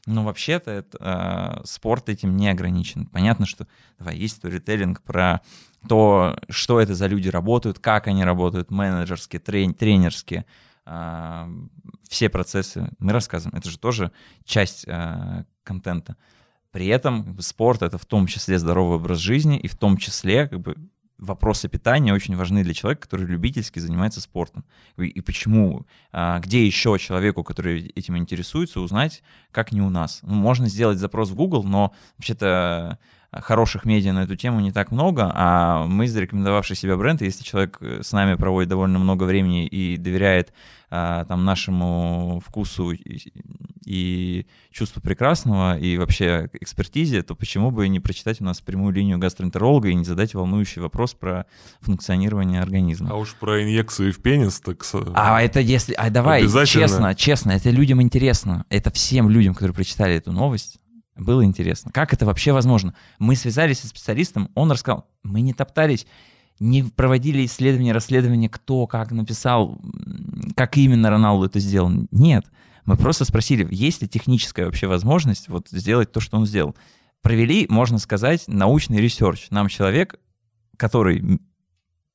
Но вообще-то это, э, спорт этим не ограничен. Понятно, что давай, есть сторителлинг про то, что это за люди работают, как они работают, менеджерские, трен, тренерские, э, все процессы мы рассказываем. Это же тоже часть э, контента. При этом спорт — это в том числе здоровый образ жизни, и в том числе как бы, вопросы питания очень важны для человека, который любительски занимается спортом. И, почему, а, где еще человеку, который этим интересуется, узнать, как не у нас. Ну, можно сделать запрос в Google, но вообще-то хороших медиа на эту тему не так много, а мы, зарекомендовавший себя бренд, если человек э, с нами проводит довольно много времени и доверяет а, там нашему вкусу и, и чувству прекрасного и вообще экспертизе, то почему бы не прочитать у нас прямую линию гастроэнтеролога и не задать волнующий вопрос про функционирование организма. А уж про инъекцию в пенис, так... А это если... А давай, честно, честно, это людям интересно. Это всем людям, которые прочитали эту новость, было интересно. Как это вообще возможно? Мы связались со специалистом, он рассказал, мы не топтались, не проводили исследования, расследования, кто как написал, как именно Роналду это сделал. Нет. Мы просто спросили, есть ли техническая вообще возможность вот сделать то, что он сделал. Провели, можно сказать, научный research. Нам человек, который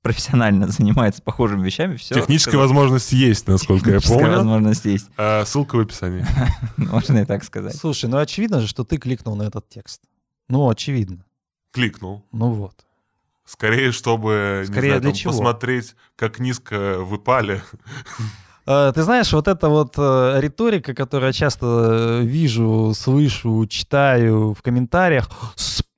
профессионально занимается похожими вещами, все. Техническая сказать. возможность есть, насколько я помню. возможность есть. А, ссылка в описании. Можно и так сказать. Слушай, ну очевидно же, что ты кликнул на этот текст. Ну, очевидно. Кликнул. Ну вот. Скорее, чтобы Скорее знаю, для там, чего? посмотреть, как низко выпали. А, ты знаешь, вот эта вот э, риторика, которую я часто э, вижу, слышу, читаю в комментариях,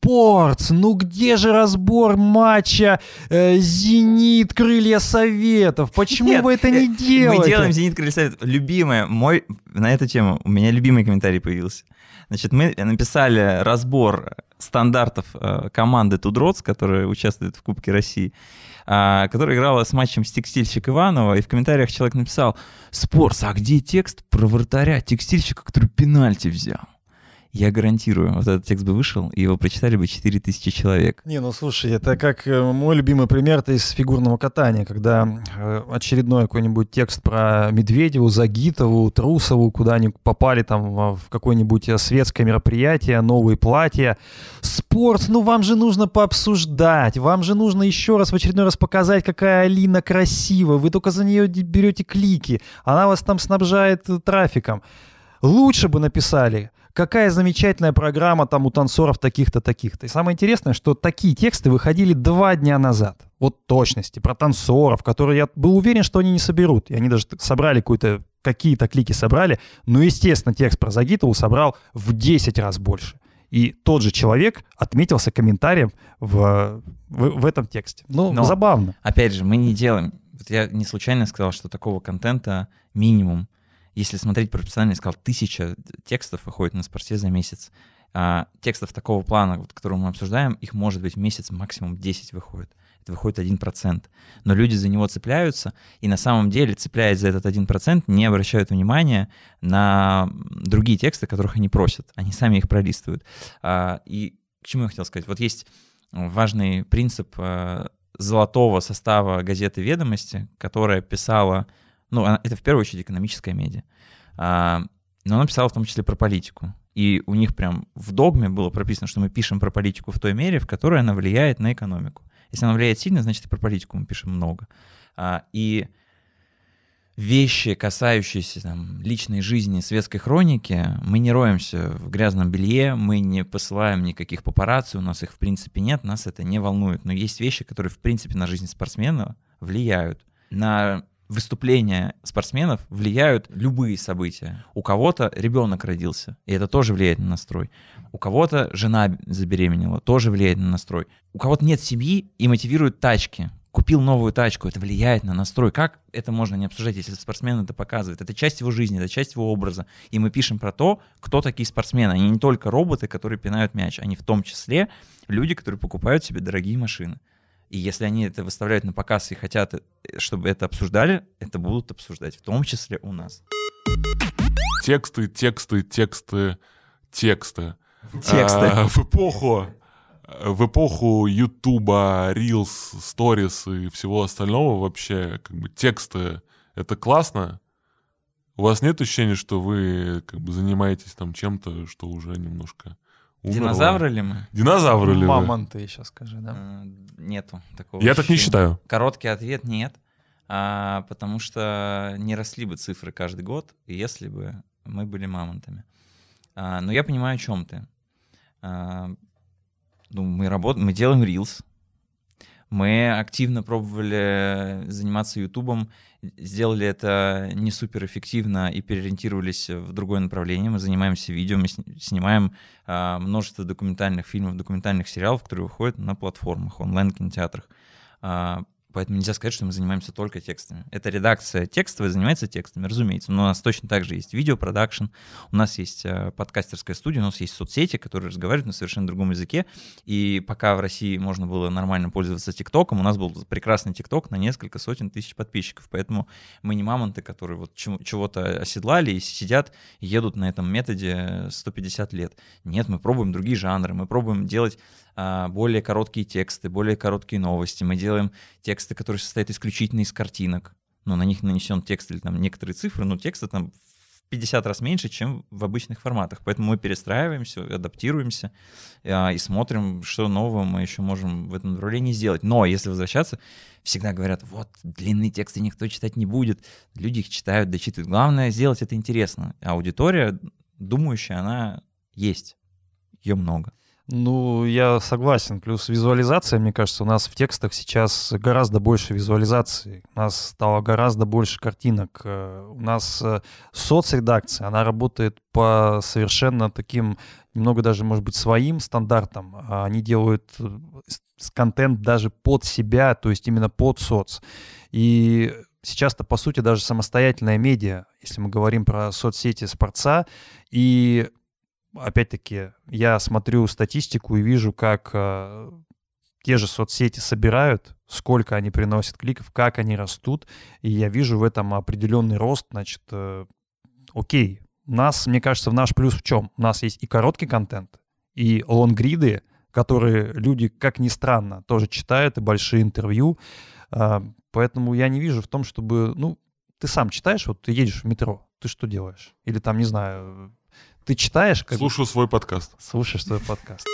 спорт, ну где же разбор матча э, «Зенит. Крылья Советов»? Почему Нет, вы это не делаете? Мы делаем «Зенит. Крылья Советов». Любимое, мой, на эту тему у меня любимый комментарий появился. Значит, мы написали разбор стандартов э, команды Тудроц, которая участвует в Кубке России, э, которая играла с матчем с текстильщик Иванова, и в комментариях человек написал, «Спорс, а где текст про вратаря текстильщика, который пенальти взял?» Я гарантирую, вот этот текст бы вышел, и его прочитали бы 4000 человек. Не, ну слушай, это как э, мой любимый пример, это из фигурного катания, когда э, очередной какой-нибудь текст про Медведеву, Загитову, Трусову, куда они попали там в какое-нибудь э, светское мероприятие, новые платья. Спорт, ну вам же нужно пообсуждать, вам же нужно еще раз в очередной раз показать, какая Алина красивая, вы только за нее берете клики, она вас там снабжает трафиком. Лучше бы написали, какая замечательная программа там у танцоров таких-то, таких-то. И самое интересное, что такие тексты выходили два дня назад. Вот точности, про танцоров, которые я был уверен, что они не соберут. И они даже собрали какую-то какие-то клики собрали, но, естественно, текст про Загитову собрал в 10 раз больше. И тот же человек отметился комментарием в, в, в этом тексте. Ну, Но, забавно. Опять же, мы не делаем... Вот я не случайно сказал, что такого контента минимум если смотреть профессионально, я сказал, тысяча текстов выходит на спорте за месяц. А, текстов такого плана, вот, которые мы обсуждаем, их может быть в месяц максимум 10 выходит. Это выходит 1%. Но люди за него цепляются, и на самом деле, цепляясь за этот 1%, не обращают внимания на другие тексты, которых они просят. Они сами их пролистывают. А, и к чему я хотел сказать? Вот есть важный принцип а, золотого состава газеты «Ведомости», которая писала, ну, это в первую очередь экономическая медиа, а, но она писала в том числе про политику. И у них прям в догме было прописано, что мы пишем про политику в той мере, в которой она влияет на экономику. Если она влияет сильно, значит и про политику мы пишем много. А, и вещи, касающиеся там, личной жизни, светской хроники, мы не роемся в грязном белье, мы не посылаем никаких папарацци, у нас их в принципе нет, нас это не волнует. Но есть вещи, которые в принципе на жизнь спортсмена влияют. На выступления спортсменов влияют любые события. У кого-то ребенок родился, и это тоже влияет на настрой. У кого-то жена забеременела, тоже влияет на настрой. У кого-то нет семьи и мотивируют тачки купил новую тачку, это влияет на настрой. Как это можно не обсуждать, если спортсмен это показывает? Это часть его жизни, это часть его образа. И мы пишем про то, кто такие спортсмены. Они не только роботы, которые пинают мяч, они в том числе люди, которые покупают себе дорогие машины. И если они это выставляют на показ и хотят, э, чтобы это обсуждали, это будут обсуждать, в том числе у нас. Тексты, тексты, тексты, тексты. Тексты. А, в эпоху в эпоху Ютуба, Reels, Stories и всего остального вообще, как бы тексты, это классно. У вас нет ощущения, что вы как бы занимаетесь там чем-то, что уже немножко умерло? Динозавры ли мы? Динозавры ли вы? Мамонты еще скажи, да? Э, Нету такого. Я так не ощущения. считаю. Короткий ответ нет, а, потому что не росли бы цифры каждый год, если бы мы были мамонтами. А, но я понимаю, о чем ты. А, ну, мы работаем, мы делаем Reels, мы активно пробовали заниматься Ютубом, сделали это не супер эффективно и переориентировались в другое направление. Мы занимаемся видео, мы снимаем а, множество документальных фильмов, документальных сериалов, которые выходят на платформах, онлайн-кинотеатрах. А, Поэтому нельзя сказать, что мы занимаемся только текстами. Это редакция текстовая занимается текстами, разумеется. Но у нас точно так же есть видеопродакшн, у нас есть э, подкастерская студия, у нас есть соцсети, которые разговаривают на совершенно другом языке. И пока в России можно было нормально пользоваться ТикТоком, у нас был прекрасный ТикТок на несколько сотен тысяч подписчиков. Поэтому мы не мамонты, которые вот чего-то оседлали и сидят, едут на этом методе 150 лет. Нет, мы пробуем другие жанры, мы пробуем делать более короткие тексты, более короткие новости. Мы делаем тексты, которые состоят исключительно из картинок. Ну, на них нанесен текст или там некоторые цифры, но текста там в 50 раз меньше, чем в обычных форматах. Поэтому мы перестраиваемся, адаптируемся а, и смотрим, что нового мы еще можем в этом направлении сделать. Но если возвращаться, всегда говорят, вот, длинные тексты никто читать не будет. Люди их читают, дочитывают. Главное сделать это интересно. Аудитория, думающая, она есть. Ее много. Ну, я согласен. Плюс визуализация, мне кажется, у нас в текстах сейчас гораздо больше визуализации. У нас стало гораздо больше картинок. Э, у нас э, соцредакция, она работает по совершенно таким, немного даже, может быть, своим стандартам. Они делают э, контент даже под себя, то есть именно под соц. И сейчас-то, по сути, даже самостоятельная медиа, если мы говорим про соцсети спорца, и опять-таки, я смотрю статистику и вижу, как э, те же соцсети собирают, сколько они приносят кликов, как они растут, и я вижу в этом определенный рост, значит, э, окей. Нас, мне кажется, в наш плюс в чем? У нас есть и короткий контент, и лонгриды, которые люди, как ни странно, тоже читают, и большие интервью. Э, поэтому я не вижу в том, чтобы, ну, ты сам читаешь, вот ты едешь в метро, ты что делаешь? Или там, не знаю, ты читаешь? Как Слушаю свой подкаст. Слушаешь свой подкаст.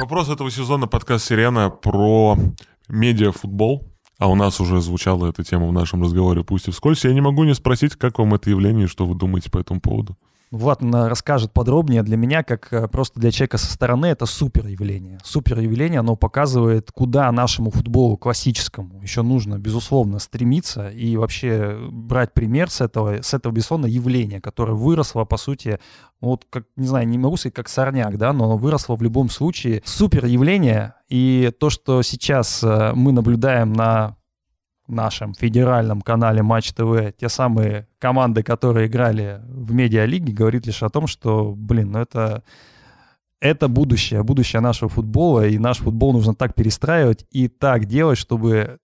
Вопрос этого сезона подкаст «Сирена» про медиафутбол. А у нас уже звучала эта тема в нашем разговоре, пусть и вскользь. Я не могу не спросить, как вам это явление и что вы думаете по этому поводу. Влад расскажет подробнее. Для меня, как э, просто для человека со стороны, это супер явление. Супер явление, оно показывает, куда нашему футболу классическому еще нужно, безусловно, стремиться и вообще брать пример с этого, с этого, безусловно, явления, которое выросло, по сути, вот, как, не знаю, не могу сказать, как сорняк, да, но выросло в любом случае. Супер явление, и то, что сейчас э, мы наблюдаем на нашем федеральном канале Матч ТВ те самые команды, которые играли в медиалиге, говорит лишь о том, что, блин, ну это, это будущее, будущее нашего футбола, и наш футбол нужно так перестраивать и так делать, чтобы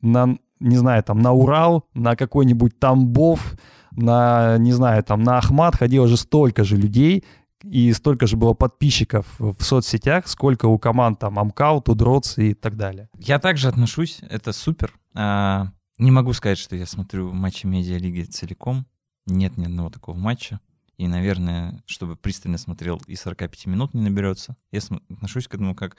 на, не знаю, там, на Урал, на какой-нибудь Тамбов, на, не знаю, там, на Ахмат ходило же столько же людей, и столько же было подписчиков в соцсетях, сколько у команд там Амкал, Тудроц и так далее. Я также отношусь, это супер. А, не могу сказать, что я смотрю матчи медиалиги целиком. Нет ни одного такого матча. И, наверное, чтобы пристально смотрел, и 45 минут не наберется. Я отношусь к этому как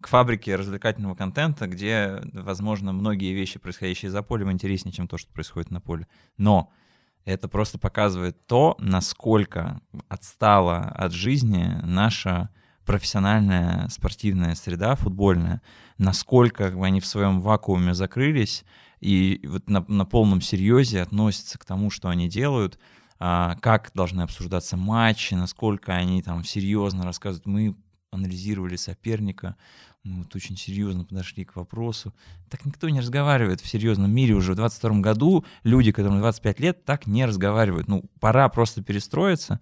к фабрике развлекательного контента, где, возможно, многие вещи, происходящие за полем, интереснее, чем то, что происходит на поле. Но это просто показывает то, насколько отстала от жизни наша профессиональная спортивная среда футбольная, насколько они в своем вакууме закрылись и вот на, на полном серьезе относятся к тому, что они делают, а, как должны обсуждаться матчи, насколько они там серьезно рассказывают. Мы анализировали соперника, мы вот очень серьезно подошли к вопросу. Так никто не разговаривает в серьезном мире уже в 22 году. Люди, которым 25 лет, так не разговаривают. Ну, пора просто перестроиться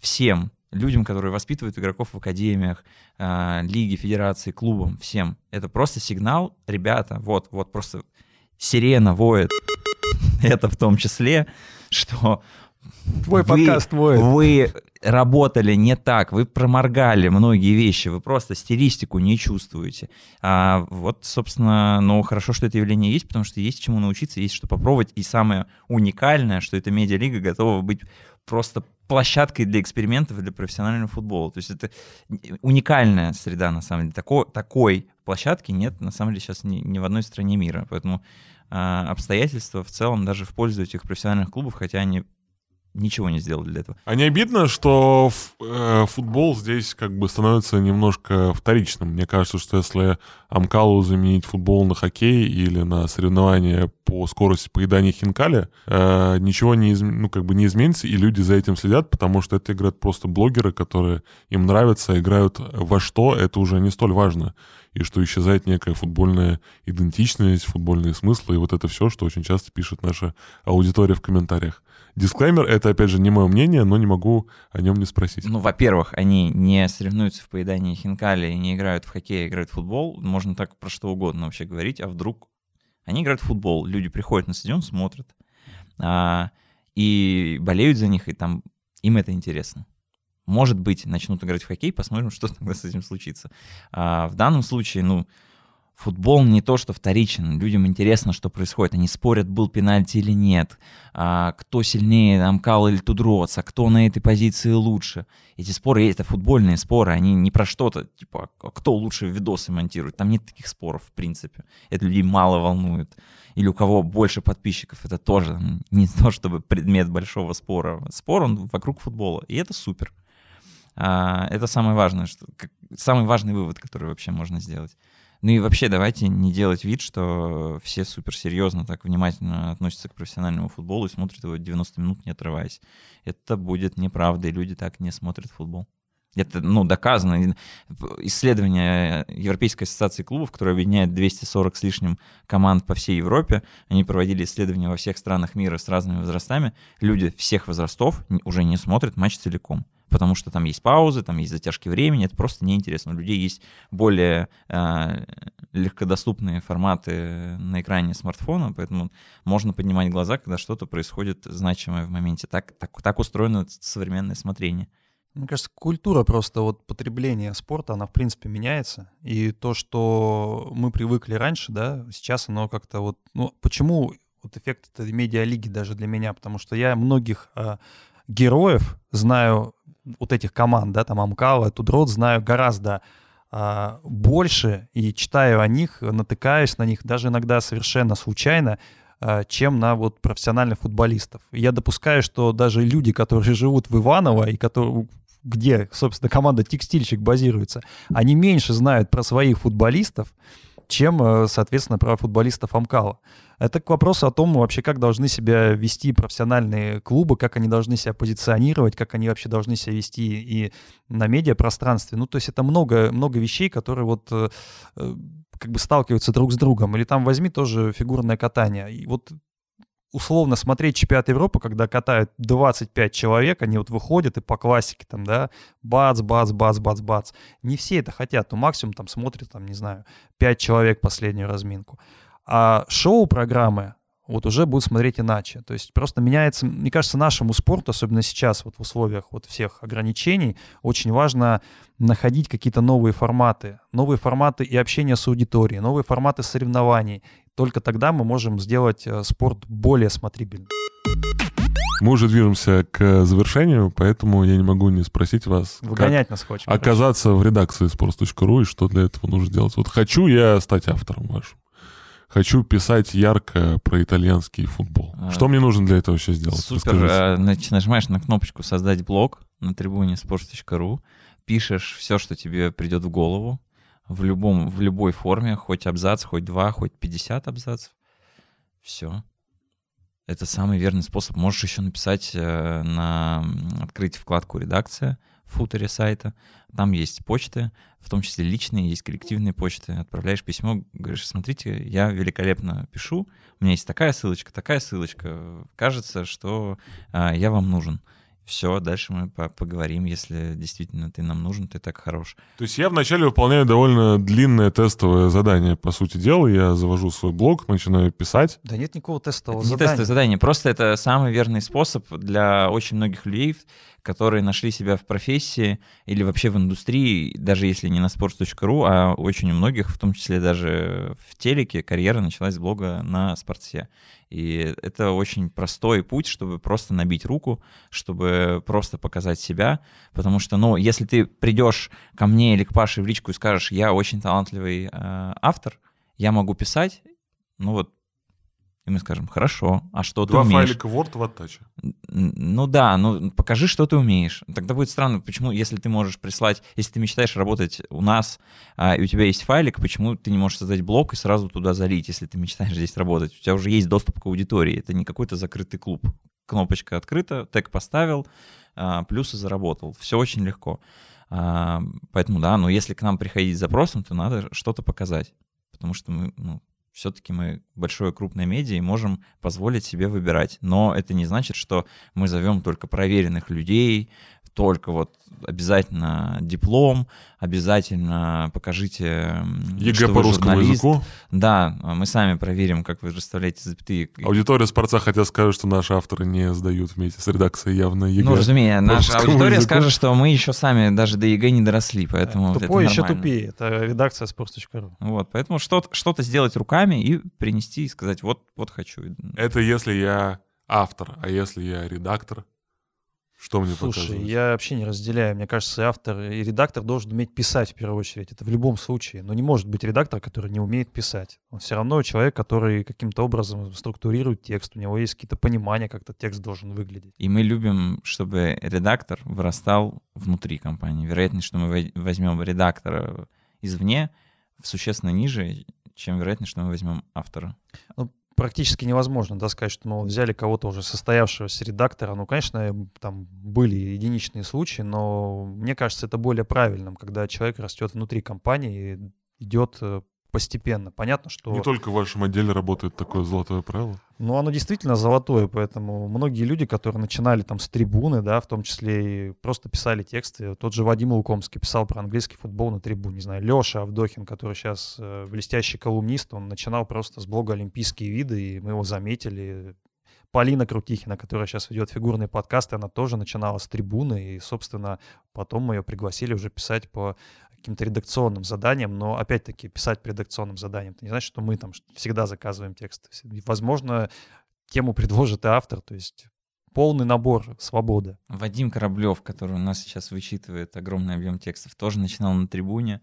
всем людям, которые воспитывают игроков в академиях, э, лиги, федерации, клубам, всем. Это просто сигнал, ребята, вот, вот просто сирена воет, это в том числе, что Твой вы, подкаст воет. Вы работали не так, вы проморгали многие вещи, вы просто стилистику не чувствуете. А вот, собственно, ну хорошо, что это явление есть, потому что есть чему научиться, есть что попробовать. И самое уникальное, что эта медиалига готова быть просто площадкой для экспериментов и для профессионального футбола. То есть это уникальная среда, на самом деле. Такой, такой площадки нет, на самом деле, сейчас ни, ни в одной стране мира. Поэтому э, обстоятельства в целом даже в пользу этих профессиональных клубов, хотя они ничего не сделал для этого. А не обидно, что э, футбол здесь как бы становится немножко вторичным? Мне кажется, что если Амкалу заменить футбол на хоккей или на соревнования по скорости поедания хинкали, э, ничего не, изм... ну, как бы не изменится, и люди за этим следят, потому что это играют просто блогеры, которые им нравятся, играют во что, это уже не столь важно. И что исчезает некая футбольная идентичность, футбольные смыслы, и вот это все, что очень часто пишет наша аудитория в комментариях. Дисклеймер, это, опять же, не мое мнение, но не могу о нем не спросить. Ну, во-первых, они не соревнуются в поедании хинкали не играют в хоккей, а играют в футбол. Можно так про что угодно вообще говорить, а вдруг... Они играют в футбол, люди приходят на стадион, смотрят, а, и болеют за них, и там им это интересно. Может быть, начнут играть в хоккей, посмотрим, что тогда с этим случится. А, в данном случае, ну, футбол не то, что вторичен. Людям интересно, что происходит. Они спорят, был пенальти или нет. А, кто сильнее, Амкал или Тудроц, а кто на этой позиции лучше. Эти споры, это футбольные споры, они не про что-то, типа, а кто лучше видосы монтирует. Там нет таких споров, в принципе. Это людей мало волнует. Или у кого больше подписчиков, это тоже не то, чтобы предмет большого спора. Спор, он вокруг футбола, и это супер. А, это самое важное, что, самый важный вывод, который вообще можно сделать. Ну и вообще давайте не делать вид, что все суперсерьезно так внимательно относятся к профессиональному футболу и смотрят его 90 минут не отрываясь. Это будет неправда, и люди так не смотрят футбол. Это, ну, доказано. Исследование Европейской ассоциации клубов, которое объединяет 240 с лишним команд по всей Европе, они проводили исследования во всех странах мира с разными возрастами. Люди всех возрастов уже не смотрят матч целиком потому что там есть паузы, там есть затяжки времени, это просто неинтересно. У людей есть более э, легкодоступные форматы на экране смартфона, поэтому можно поднимать глаза, когда что-то происходит значимое в моменте. Так, так, так устроено современное смотрение. Мне кажется, культура просто вот потребления спорта, она в принципе меняется. И то, что мы привыкли раньше, да, сейчас оно как-то вот... Ну, почему вот эффект этой медиалиги даже для меня? Потому что я многих э, героев знаю вот этих команд, да, там Амкала, Тудрот, знаю гораздо а, больше и читаю о них, натыкаюсь на них даже иногда совершенно случайно, а, чем на вот профессиональных футболистов. Я допускаю, что даже люди, которые живут в Иваново и которые где, собственно, команда «Текстильщик» базируется, они меньше знают про своих футболистов, чем, э, соответственно, про футболистов Амкала. Это к вопросу о том, вообще, как должны себя вести профессиональные клубы, как они должны себя позиционировать, как они вообще должны себя вести и на медиапространстве. Ну, то есть это много, много вещей, которые вот э, э, как бы сталкиваются друг с другом. Или там возьми тоже фигурное катание. И вот условно смотреть чемпионат Европы, когда катают 25 человек, они вот выходят и по классике там, да, бац, бац, бац, бац, бац. Не все это хотят, но максимум там смотрят, там, не знаю, 5 человек последнюю разминку. А шоу-программы вот уже будут смотреть иначе. То есть просто меняется, мне кажется, нашему спорту, особенно сейчас вот в условиях вот всех ограничений, очень важно находить какие-то новые форматы, новые форматы и общения с аудиторией, новые форматы соревнований. Только тогда мы можем сделать э, спорт более смотрибельным. Мы уже движемся к завершению, поэтому я не могу не спросить вас, Выгонять нас хочешь. оказаться в редакции sports.ru и что для этого нужно делать. Вот хочу я стать автором вашим. Хочу писать ярко про итальянский футбол. А, Что мне нужно для этого сейчас сделать? Супер. Нач- Нажимаешь на кнопочку «Создать блог» на трибуне sports.ru, пишешь все, что тебе придет в голову, в, любом, в любой форме, хоть абзац, хоть два, хоть 50 абзацев. Все. Это самый верный способ. Можешь еще написать э, на открыть вкладку «Редакция» в футере сайта. Там есть почты, в том числе личные, есть коллективные почты. Отправляешь письмо, говоришь, смотрите, я великолепно пишу, у меня есть такая ссылочка, такая ссылочка. Кажется, что а, я вам нужен. Все, дальше мы по- поговорим, если действительно ты нам нужен, ты так хорош. То есть я вначале выполняю довольно длинное тестовое задание, по сути дела. Я завожу свой блог, начинаю писать. Да нет никакого тестового Это не задания. тестовое задание, просто это самый верный способ для очень многих людей, которые нашли себя в профессии или вообще в индустрии, даже если не на sports.ru, а очень у многих, в том числе даже в телеке, карьера началась с блога на спорте. И это очень простой путь, чтобы просто набить руку, чтобы просто показать себя, потому что, ну, если ты придешь ко мне или к Паше в личку и скажешь, я очень талантливый э, автор, я могу писать, ну вот, и мы скажем, хорошо, а что Два ты умеешь? файлика Word в оттаче. Ну да, ну покажи, что ты умеешь. Тогда будет странно, почему, если ты можешь прислать, если ты мечтаешь работать у нас, а, и у тебя есть файлик, почему ты не можешь создать блог и сразу туда залить, если ты мечтаешь здесь работать? У тебя уже есть доступ к аудитории, это не какой-то закрытый клуб. Кнопочка открыта, тег поставил, а, плюсы заработал. Все очень легко. А, Поэтому да, но если к нам приходить с запросом, то надо что-то показать. Потому что мы, ну, все-таки мы большое крупное медиа и можем позволить себе выбирать. Но это не значит, что мы зовем только проверенных людей, только вот обязательно диплом, обязательно покажите, ЕГЭ что по вы русскому журналист. языку. Да, мы сами проверим, как вы расставляете запятые. Аудитория Спортса хотя скажет, что наши авторы не сдают вместе с редакцией явно ЕГЭ. Ну, разумеется, наша аудитория языку. скажет, что мы еще сами даже до ЕГЭ не доросли, поэтому вот это Тупой еще нормально. тупее. Это редакция sports.ru. Вот, поэтому что-то, что-то сделать руками и принести и сказать, вот, вот хочу. Это если я автор, а если я редактор, что мне Слушай, показывать? я вообще не разделяю. Мне кажется, и автор и редактор должен уметь писать в первую очередь. Это в любом случае. Но не может быть редактор, который не умеет писать. Он все равно человек, который каким-то образом структурирует текст. У него есть какие-то понимания, как этот текст должен выглядеть. И мы любим, чтобы редактор вырастал внутри компании. Вероятность, что мы возьмем редактора извне, существенно ниже, чем вероятность, что мы возьмем автора. Практически невозможно, да, сказать, что вот взяли кого-то уже состоявшегося редактора. Ну, конечно, там были единичные случаи, но мне кажется, это более правильным, когда человек растет внутри компании и идет э, постепенно. Понятно, что... Не только в вашем отделе работает такое золотое правило. Ну, оно действительно золотое, поэтому многие люди, которые начинали там с трибуны, да, в том числе и просто писали тексты. Тот же Вадим Лукомский писал про английский футбол на трибуне. Не знаю, Леша Авдохин, который сейчас э, блестящий колумнист, он начинал просто с блога «Олимпийские виды», и мы его заметили. Полина Крутихина, которая сейчас ведет фигурные подкасты, она тоже начинала с трибуны, и, собственно, потом мы ее пригласили уже писать по каким-то редакционным заданиям, но, опять-таки, писать по редакционным заданиям, это не значит, что мы там всегда заказываем тексты. Возможно, тему предложит и автор, то есть полный набор свободы. Вадим Кораблев, который у нас сейчас вычитывает огромный объем текстов, тоже начинал на трибуне.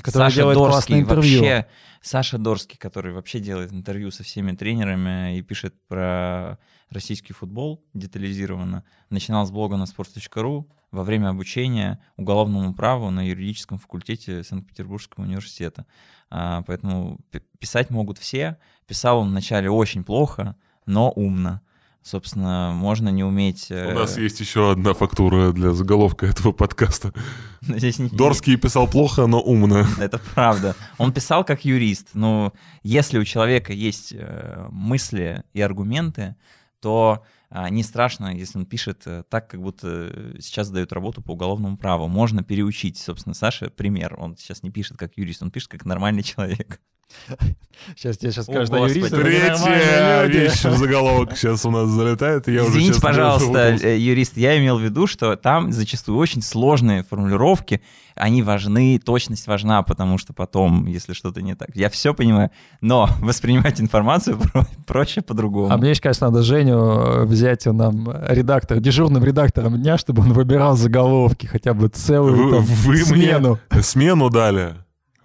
Который Саша делает Дорский интервью. вообще, Саша Дорский, который вообще делает интервью со всеми тренерами и пишет про российский футбол детализированно, начинал с блога на sports.ru во время обучения уголовному праву на юридическом факультете Санкт-Петербургского университета. А, поэтому писать могут все. Писал он вначале очень плохо, но умно. Собственно, можно не уметь... У э, нас есть еще одна фактура для заголовка этого подкаста. здесь не- Дорский писал плохо, но умно. Это правда. Он писал как юрист. Но если у человека есть э, мысли и аргументы, то не страшно, если он пишет э, так, как будто сейчас дает работу по уголовному праву. Можно переучить. Собственно, Саша пример. Он сейчас не пишет как юрист, он пишет как нормальный человек. Сейчас тебе сейчас скажут, Господи. юристы Третья вещь в заголовок сейчас у нас залетает, и я уже Извините, честно пожалуйста, э, юрист, я имел в виду, что там зачастую очень сложные формулировки, они важны, точность важна, потому что потом, если что-то не так. Я все понимаю, но воспринимать информацию про- проще по-другому. А мне еще, конечно, надо Женю э, взять нам редактор, дежурным редактором дня, чтобы он выбирал заголовки хотя бы целую Вы- там, вы мне- смену. Смену дали.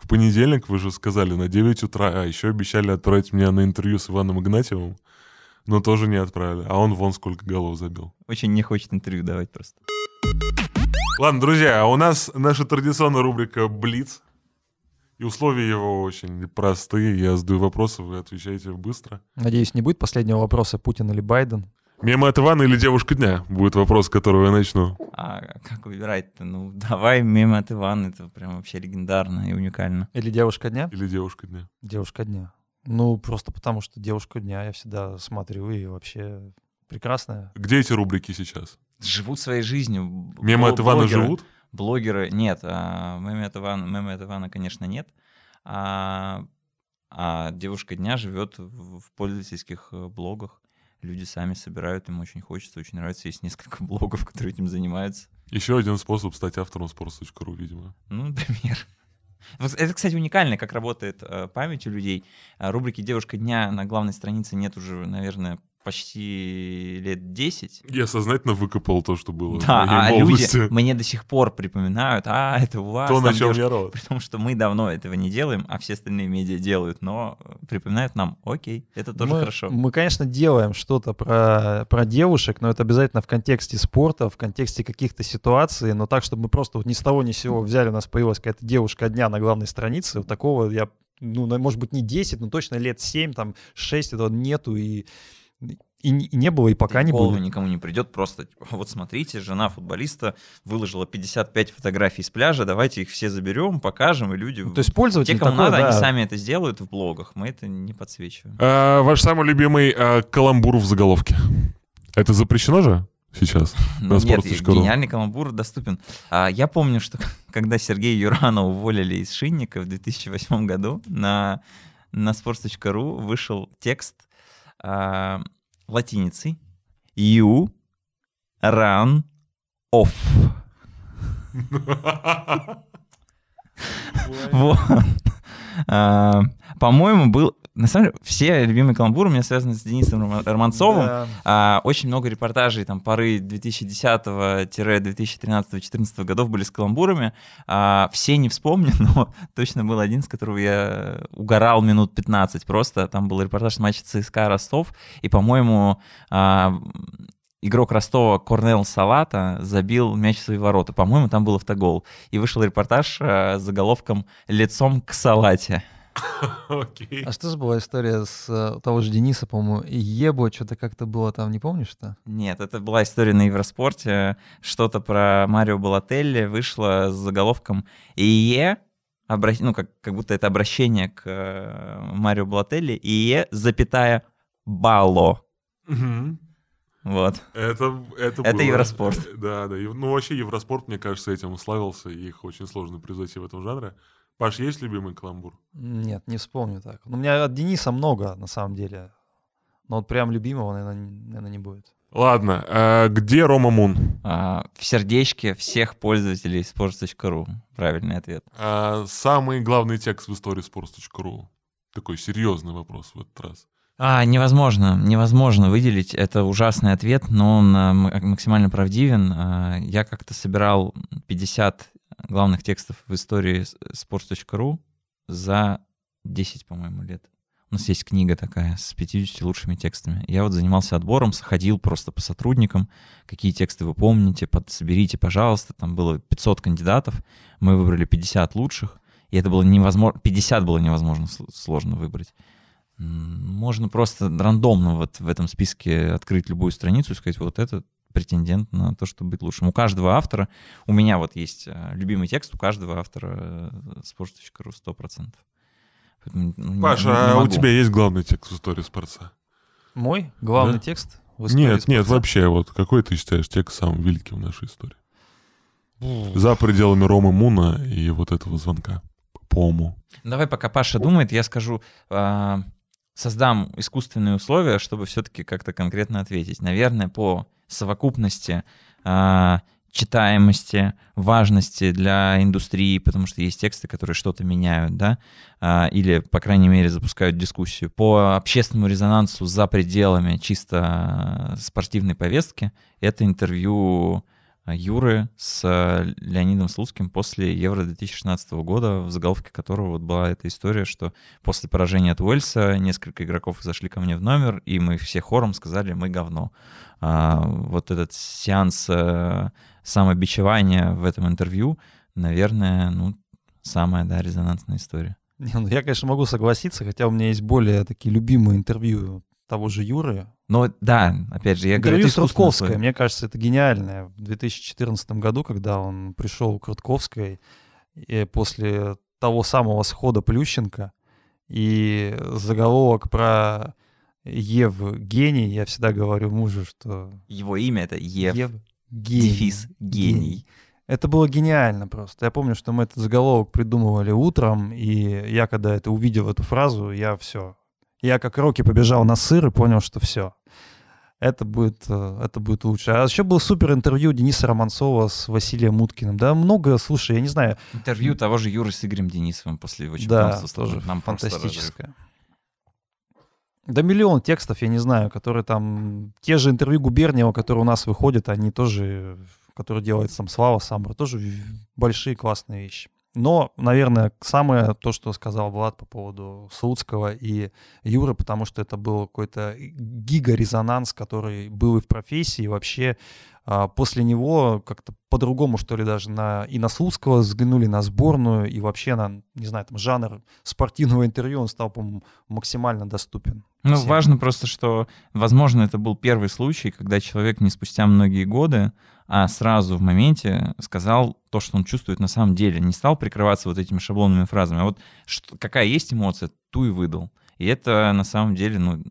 Понедельник, вы же сказали, на 9 утра. А еще обещали отправить меня на интервью с Иваном Игнатьевым, но тоже не отправили. А он вон сколько голов забил. Очень не хочет интервью давать просто. Ладно, друзья, а у нас наша традиционная рубрика «Блиц». И условия его очень простые. Я задаю вопросы, вы отвечаете быстро. Надеюсь, не будет последнего вопроса Путин или Байден. Мимо от Ивана или девушка дня? Будет вопрос, с которого я начну. А как выбирать-то? Ну, давай мимо от Ивана, это прям вообще легендарно и уникально. Или девушка дня? Или девушка дня? Девушка дня. Ну, просто потому что девушка дня я всегда смотрю и вообще прекрасная. Где эти рубрики сейчас? Живут своей жизнью. Бл- от Ивана блогеры. живут? Блогеры нет, а, мемы от Ивана, мемы от Ивана, конечно, нет. А, а девушка дня живет в, в пользовательских э, блогах. Люди сами собирают, им очень хочется, очень нравится. Есть несколько блогов, которые этим занимаются. Еще один способ стать автором sports.ru, видимо. Ну, например. Это, кстати, уникально, как работает э, память у людей. А, Рубрики «Девушка дня» на главной странице нет уже, наверное, почти лет 10. Я сознательно выкопал то, что было Да, в моей а молодости. люди мне до сих пор припоминают, а, это у вас То, на чем девушка». я рос. При том, что мы давно этого не делаем, а все остальные медиа делают, но припоминают нам, окей, это тоже мы, хорошо. Мы, конечно, делаем что-то про, про девушек, но это обязательно в контексте спорта, в контексте каких-то ситуаций, но так, чтобы мы просто вот ни с того ни с сего взяли, у нас появилась какая-то девушка дня на главной странице, вот такого я, ну, может быть, не 10, но точно лет 7, там, 6 этого нету, и, и, не- было, и пока И не будет. никому не придет, просто типа, вот смотрите, жена футболиста выложила 55 фотографий с пляжа, давайте их все заберем, покажем, и люди... Ну, То есть пользователь те, кому такой, надо, да, они сами это сделают в блогах, мы это не подсвечиваем. А, ваш самый любимый а, каламбур в заголовке. Это запрещено же сейчас? Ну, На Нет, sports.ru. гениальный каламбур доступен. А, я помню, что когда Сергея Юрана уволили из Шинника в 2008 году, на, на sports.ru вышел текст а, латиницей «You run off». Вот. А, По-моему, был... На самом деле, все любимые каламбуры у меня связаны с Денисом Рома- Романцовым. Да. А, очень много репортажей там поры 2010-2013-2014 годов были с каламбурами. А, все не вспомню, но точно был один, с которого я угорал минут 15 просто. Там был репортаж с матча ЦСКА Ростов. И, по-моему, а, игрок Ростова Корнел Салата забил мяч в свои ворота. По-моему, там был автогол. И вышел репортаж а, с заголовком «Лицом к Салате». Окей. А что же была история с э, того же Дениса, по-моему, и Ебо, что-то как-то было там, не помнишь что? Нет, это была история на Евроспорте. Что-то про Марио Балателли вышло с заголовком «ИЕ», обра- ну, как, как будто это обращение к э, Марио Балателли, «ИЕ, запятая, Бало». Вот. Это, это, Это было. Евроспорт. Да, да. Ну, вообще, Евроспорт, мне кажется, этим славился, и их очень сложно превзойти в этом жанре. Паш, есть любимый каламбур? Нет, не вспомню так. Ну, У меня от Дениса много, на самом деле. Но вот прям любимого, наверное, не будет. Ладно, а где Рома Мун? А, в сердечке всех пользователей sports.ru. Правильный ответ. А, самый главный текст в истории sports.ru. Такой серьезный вопрос в этот раз. А, невозможно, невозможно выделить. Это ужасный ответ, но он а, м- максимально правдивен. А, Я как-то собирал 50 главных текстов в истории sports.ru за 10, по-моему, лет. У нас есть книга такая с 50 лучшими текстами. Я вот занимался отбором, ходил просто по сотрудникам, какие тексты вы помните, под- соберите, пожалуйста. Там было 500 кандидатов, мы выбрали 50 лучших, и это было невозможно, 50 было невозможно сл- сложно выбрать. Можно просто рандомно вот в этом списке открыть любую страницу и сказать, вот это претендент на то, чтобы быть лучшим. У каждого автора, у меня вот есть э, любимый текст, у каждого автора э, sports.ru 100%. Поэтому, ну, не- Паша, не а у могу. тебя есть главный текст в истории спорца? Мой главный Да? текст в истории Нет, нет, спорта? вообще, вот какой ты считаешь текст самым великим в нашей истории? За пределами Ромы Муна и вот этого звонка. Пому. Давай, пока Паша думает, я скажу, э, создам искусственные условия, чтобы все-таки как-то конкретно ответить. Наверное, по совокупности э, читаемости, важности для индустрии, потому что есть тексты, которые что-то меняют, да, а, или, по крайней мере, запускают дискуссию. По общественному резонансу за пределами чисто спортивной повестки это интервью Юры с Леонидом Слуцким после Евро 2016 года, в заголовке которого вот была эта история, что после поражения от Уэльса несколько игроков зашли ко мне в номер, и мы все хором сказали «мы говно». А, вот этот сеанс э, самобичевания в этом интервью, наверное, ну, самая, да, резонансная история. Не, ну, я, конечно, могу согласиться, хотя у меня есть более такие любимые интервью того же Юры. Но да, опять же, я интервью говорю, с Рудковской, мне кажется, это гениальное. В 2014 году, когда он пришел к Рудковской, и после того самого схода Плющенко, и заголовок про Ев гений, я всегда говорю мужу, что... Его имя это Ев. Ев гений. Дефис гений. Это было гениально просто. Я помню, что мы этот заголовок придумывали утром, и я, когда это увидел, эту фразу, я все. Я как Рокки побежал на сыр и понял, что все. Это будет, э, это будет лучше. А еще было супер интервью Дениса Романцова с Василием Муткиным. Да, много, слушай, я не знаю. Интервью того же Юры с Игорем Денисовым после его чемпионства. Да, тоже Нам фантастическое. Да миллион текстов, я не знаю, которые там... Те же интервью Губерниева, которые у нас выходят, они тоже, которые делает сам Слава Самбр, тоже большие классные вещи. Но, наверное, самое то, что сказал Влад по поводу Слуцкого и Юры, потому что это был какой-то гига-резонанс, который был и в профессии, и вообще а, после него как-то по-другому, что ли, даже на, и на Слуцкого взглянули, на сборную, и вообще на, не знаю, там, жанр спортивного интервью, он стал, по-моему, максимально доступен. Ну, всем. важно просто, что, возможно, это был первый случай, когда человек не спустя многие годы, а сразу в моменте сказал то, что он чувствует на самом деле, не стал прикрываться вот этими шаблонными фразами, а вот что, какая есть эмоция, ту и выдал. И это на самом деле, ну,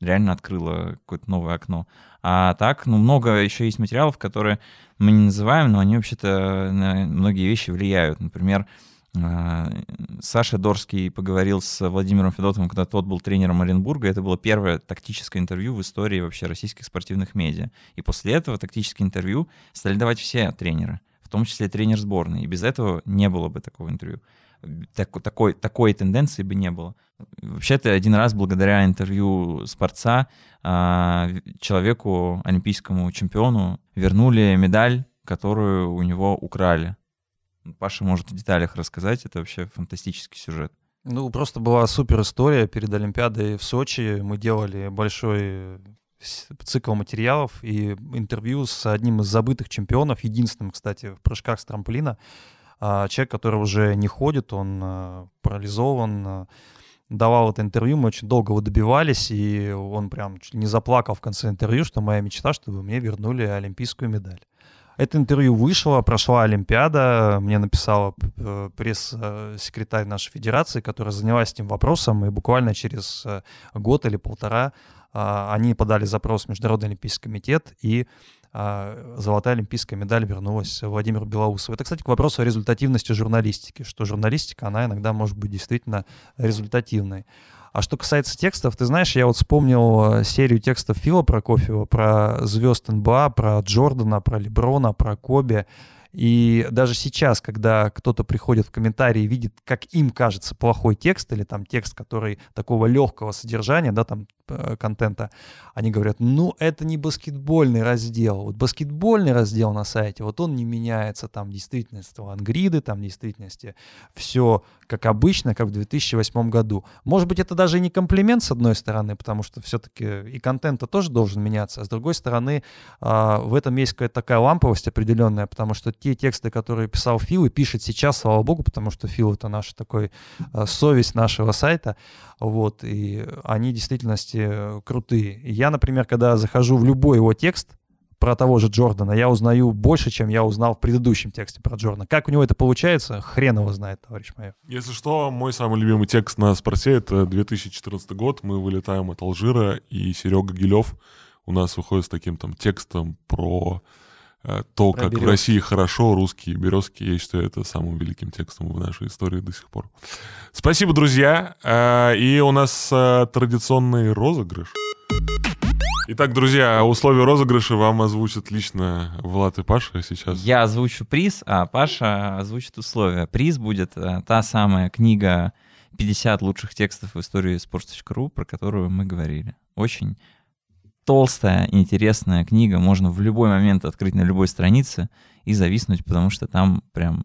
реально открыло какое-то новое окно. А так, ну, много еще есть материалов, которые мы не называем, но они вообще-то на многие вещи влияют. Например, Саша Дорский поговорил с Владимиром Федотовым, когда тот был тренером Оренбурга. Это было первое тактическое интервью в истории вообще российских спортивных медиа. И после этого тактические интервью стали давать все тренеры, в том числе тренер сборной. И без этого не было бы такого интервью так, такой, такой тенденции бы не было. Вообще-то один раз благодаря интервью Спорца а, человеку, олимпийскому чемпиону, вернули медаль, которую у него украли. Паша может в деталях рассказать, это вообще фантастический сюжет. Ну, просто была супер история перед Олимпиадой в Сочи. Мы делали большой цикл материалов и интервью с одним из забытых чемпионов, единственным, кстати, в прыжках с трамплина. А человек, который уже не ходит, он э, парализован, э, давал это интервью, мы очень долго его добивались, и он прям не заплакал в конце интервью, что моя мечта, чтобы мне вернули олимпийскую медаль. Это интервью вышло, прошла Олимпиада, мне написала э, пресс-секретарь нашей федерации, которая занялась этим вопросом, и буквально через год или полтора они подали запрос в Международный олимпийский комитет, и а, золотая олимпийская медаль вернулась Владимиру Белоусову. Это, кстати, к вопросу о результативности журналистики, что журналистика, она иногда может быть действительно результативной. А что касается текстов, ты знаешь, я вот вспомнил э, серию текстов Фила Прокофьева про звезд НБА, про Джордана, про Леброна, про Коби. И даже сейчас, когда кто-то приходит в комментарии и видит, как им кажется плохой текст или там текст, который такого легкого содержания, да, там контента, они говорят, ну, это не баскетбольный раздел. Вот баскетбольный раздел на сайте, вот он не меняется, там действительность ангриды, там действительности все как обычно, как в 2008 году. Может быть, это даже не комплимент с одной стороны, потому что все-таки и контент тоже должен меняться, а с другой стороны, а, в этом есть какая-то такая ламповость определенная, потому что те тексты, которые писал Фил и пишет сейчас, слава богу, потому что Фил это наш такой а, совесть нашего сайта, вот, и они в действительности э, крутые. Я, например, когда захожу в любой его текст, про того же Джордана, я узнаю больше, чем я узнал в предыдущем тексте про Джордана. Как у него это получается, хрен его знает, товарищ мой. Если что, мой самый любимый текст на спорте — это 2014 год. Мы вылетаем от Алжира, и Серега Гилев у нас выходит с таким там текстом про то, Про как в. России хорошо русские березки, я считаю это самым великим текстом в нашей истории до сих пор. Спасибо, друзья. Э, И у нас э, традиционный розыгрыш. Итак, друзья, условия розыгрыша вам озвучат лично Влад и Паша сейчас. Я озвучу приз, а Паша озвучит условия. Приз будет э, та самая книга 50 лучших текстов в истории sports.ru, про которую мы говорили. Очень толстая, интересная книга. Можно в любой момент открыть на любой странице и зависнуть, потому что там прям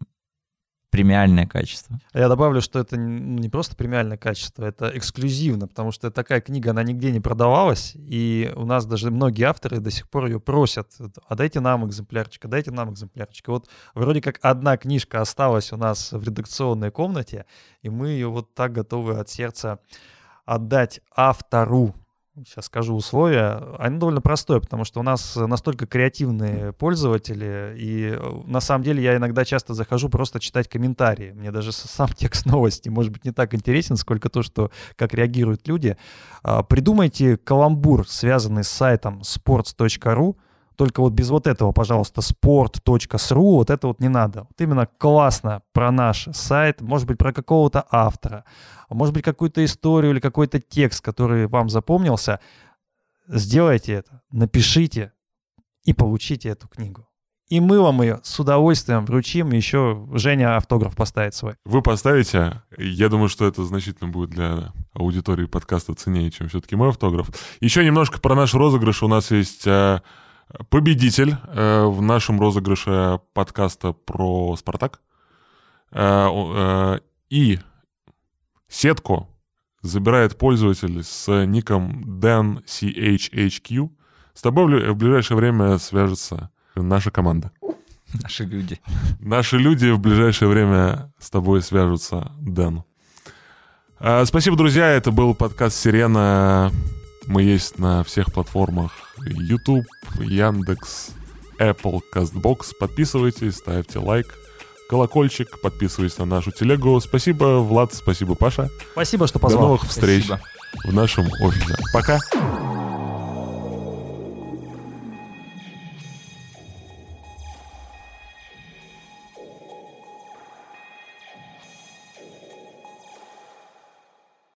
премиальное качество. Я добавлю, что это н- не просто премиальное качество, это эксклюзивно, потому что такая книга, она нигде не продавалась, и у нас даже многие авторы до сих пор ее просят, а дайте нам экземплярчик, а дайте нам экземплярчик. Вот вроде как одна книжка осталась у нас в редакционной комнате, и мы ее вот так готовы от сердца отдать автору. Сейчас скажу условия. Оно довольно простое, потому что у нас настолько креативные пользователи, и э, на самом деле я иногда часто захожу просто читать комментарии. Мне даже сам текст новости может быть не так интересен, сколько то, что как реагируют люди. А, Придумайте каламбур, связанный с сайтом sports.ru, только вот без вот этого, пожалуйста, sport.sru, вот это вот не надо. Вот именно классно про наш сайт, может быть, про какого-то автора, может быть, какую-то историю или какой-то текст, который вам запомнился. Сделайте это, напишите и получите эту книгу. И мы вам ее с удовольствием вручим. Еще Женя автограф поставит свой. Вы поставите, я думаю, что это значительно будет для аудитории подкаста ценнее, чем все-таки мой автограф. Еще немножко про наш розыгрыш. У нас есть э, победитель э, в нашем розыгрыше подкаста про «Спартак». Э, э, и сетку забирает пользователь с ником DanCHHQ. С тобой в ближайшее время свяжется наша команда. Наши люди. Наши люди в ближайшее время с тобой свяжутся, Дэн. Спасибо, друзья. Это был подкаст «Сирена». Мы есть на всех платформах. YouTube, Яндекс, Apple, CastBox. Подписывайтесь, ставьте лайк, колокольчик, подписывайтесь на нашу телегу. Спасибо, Влад, спасибо, Паша. Спасибо, что До позвал. новых встреч Спасибо. в нашем офисе. Пока.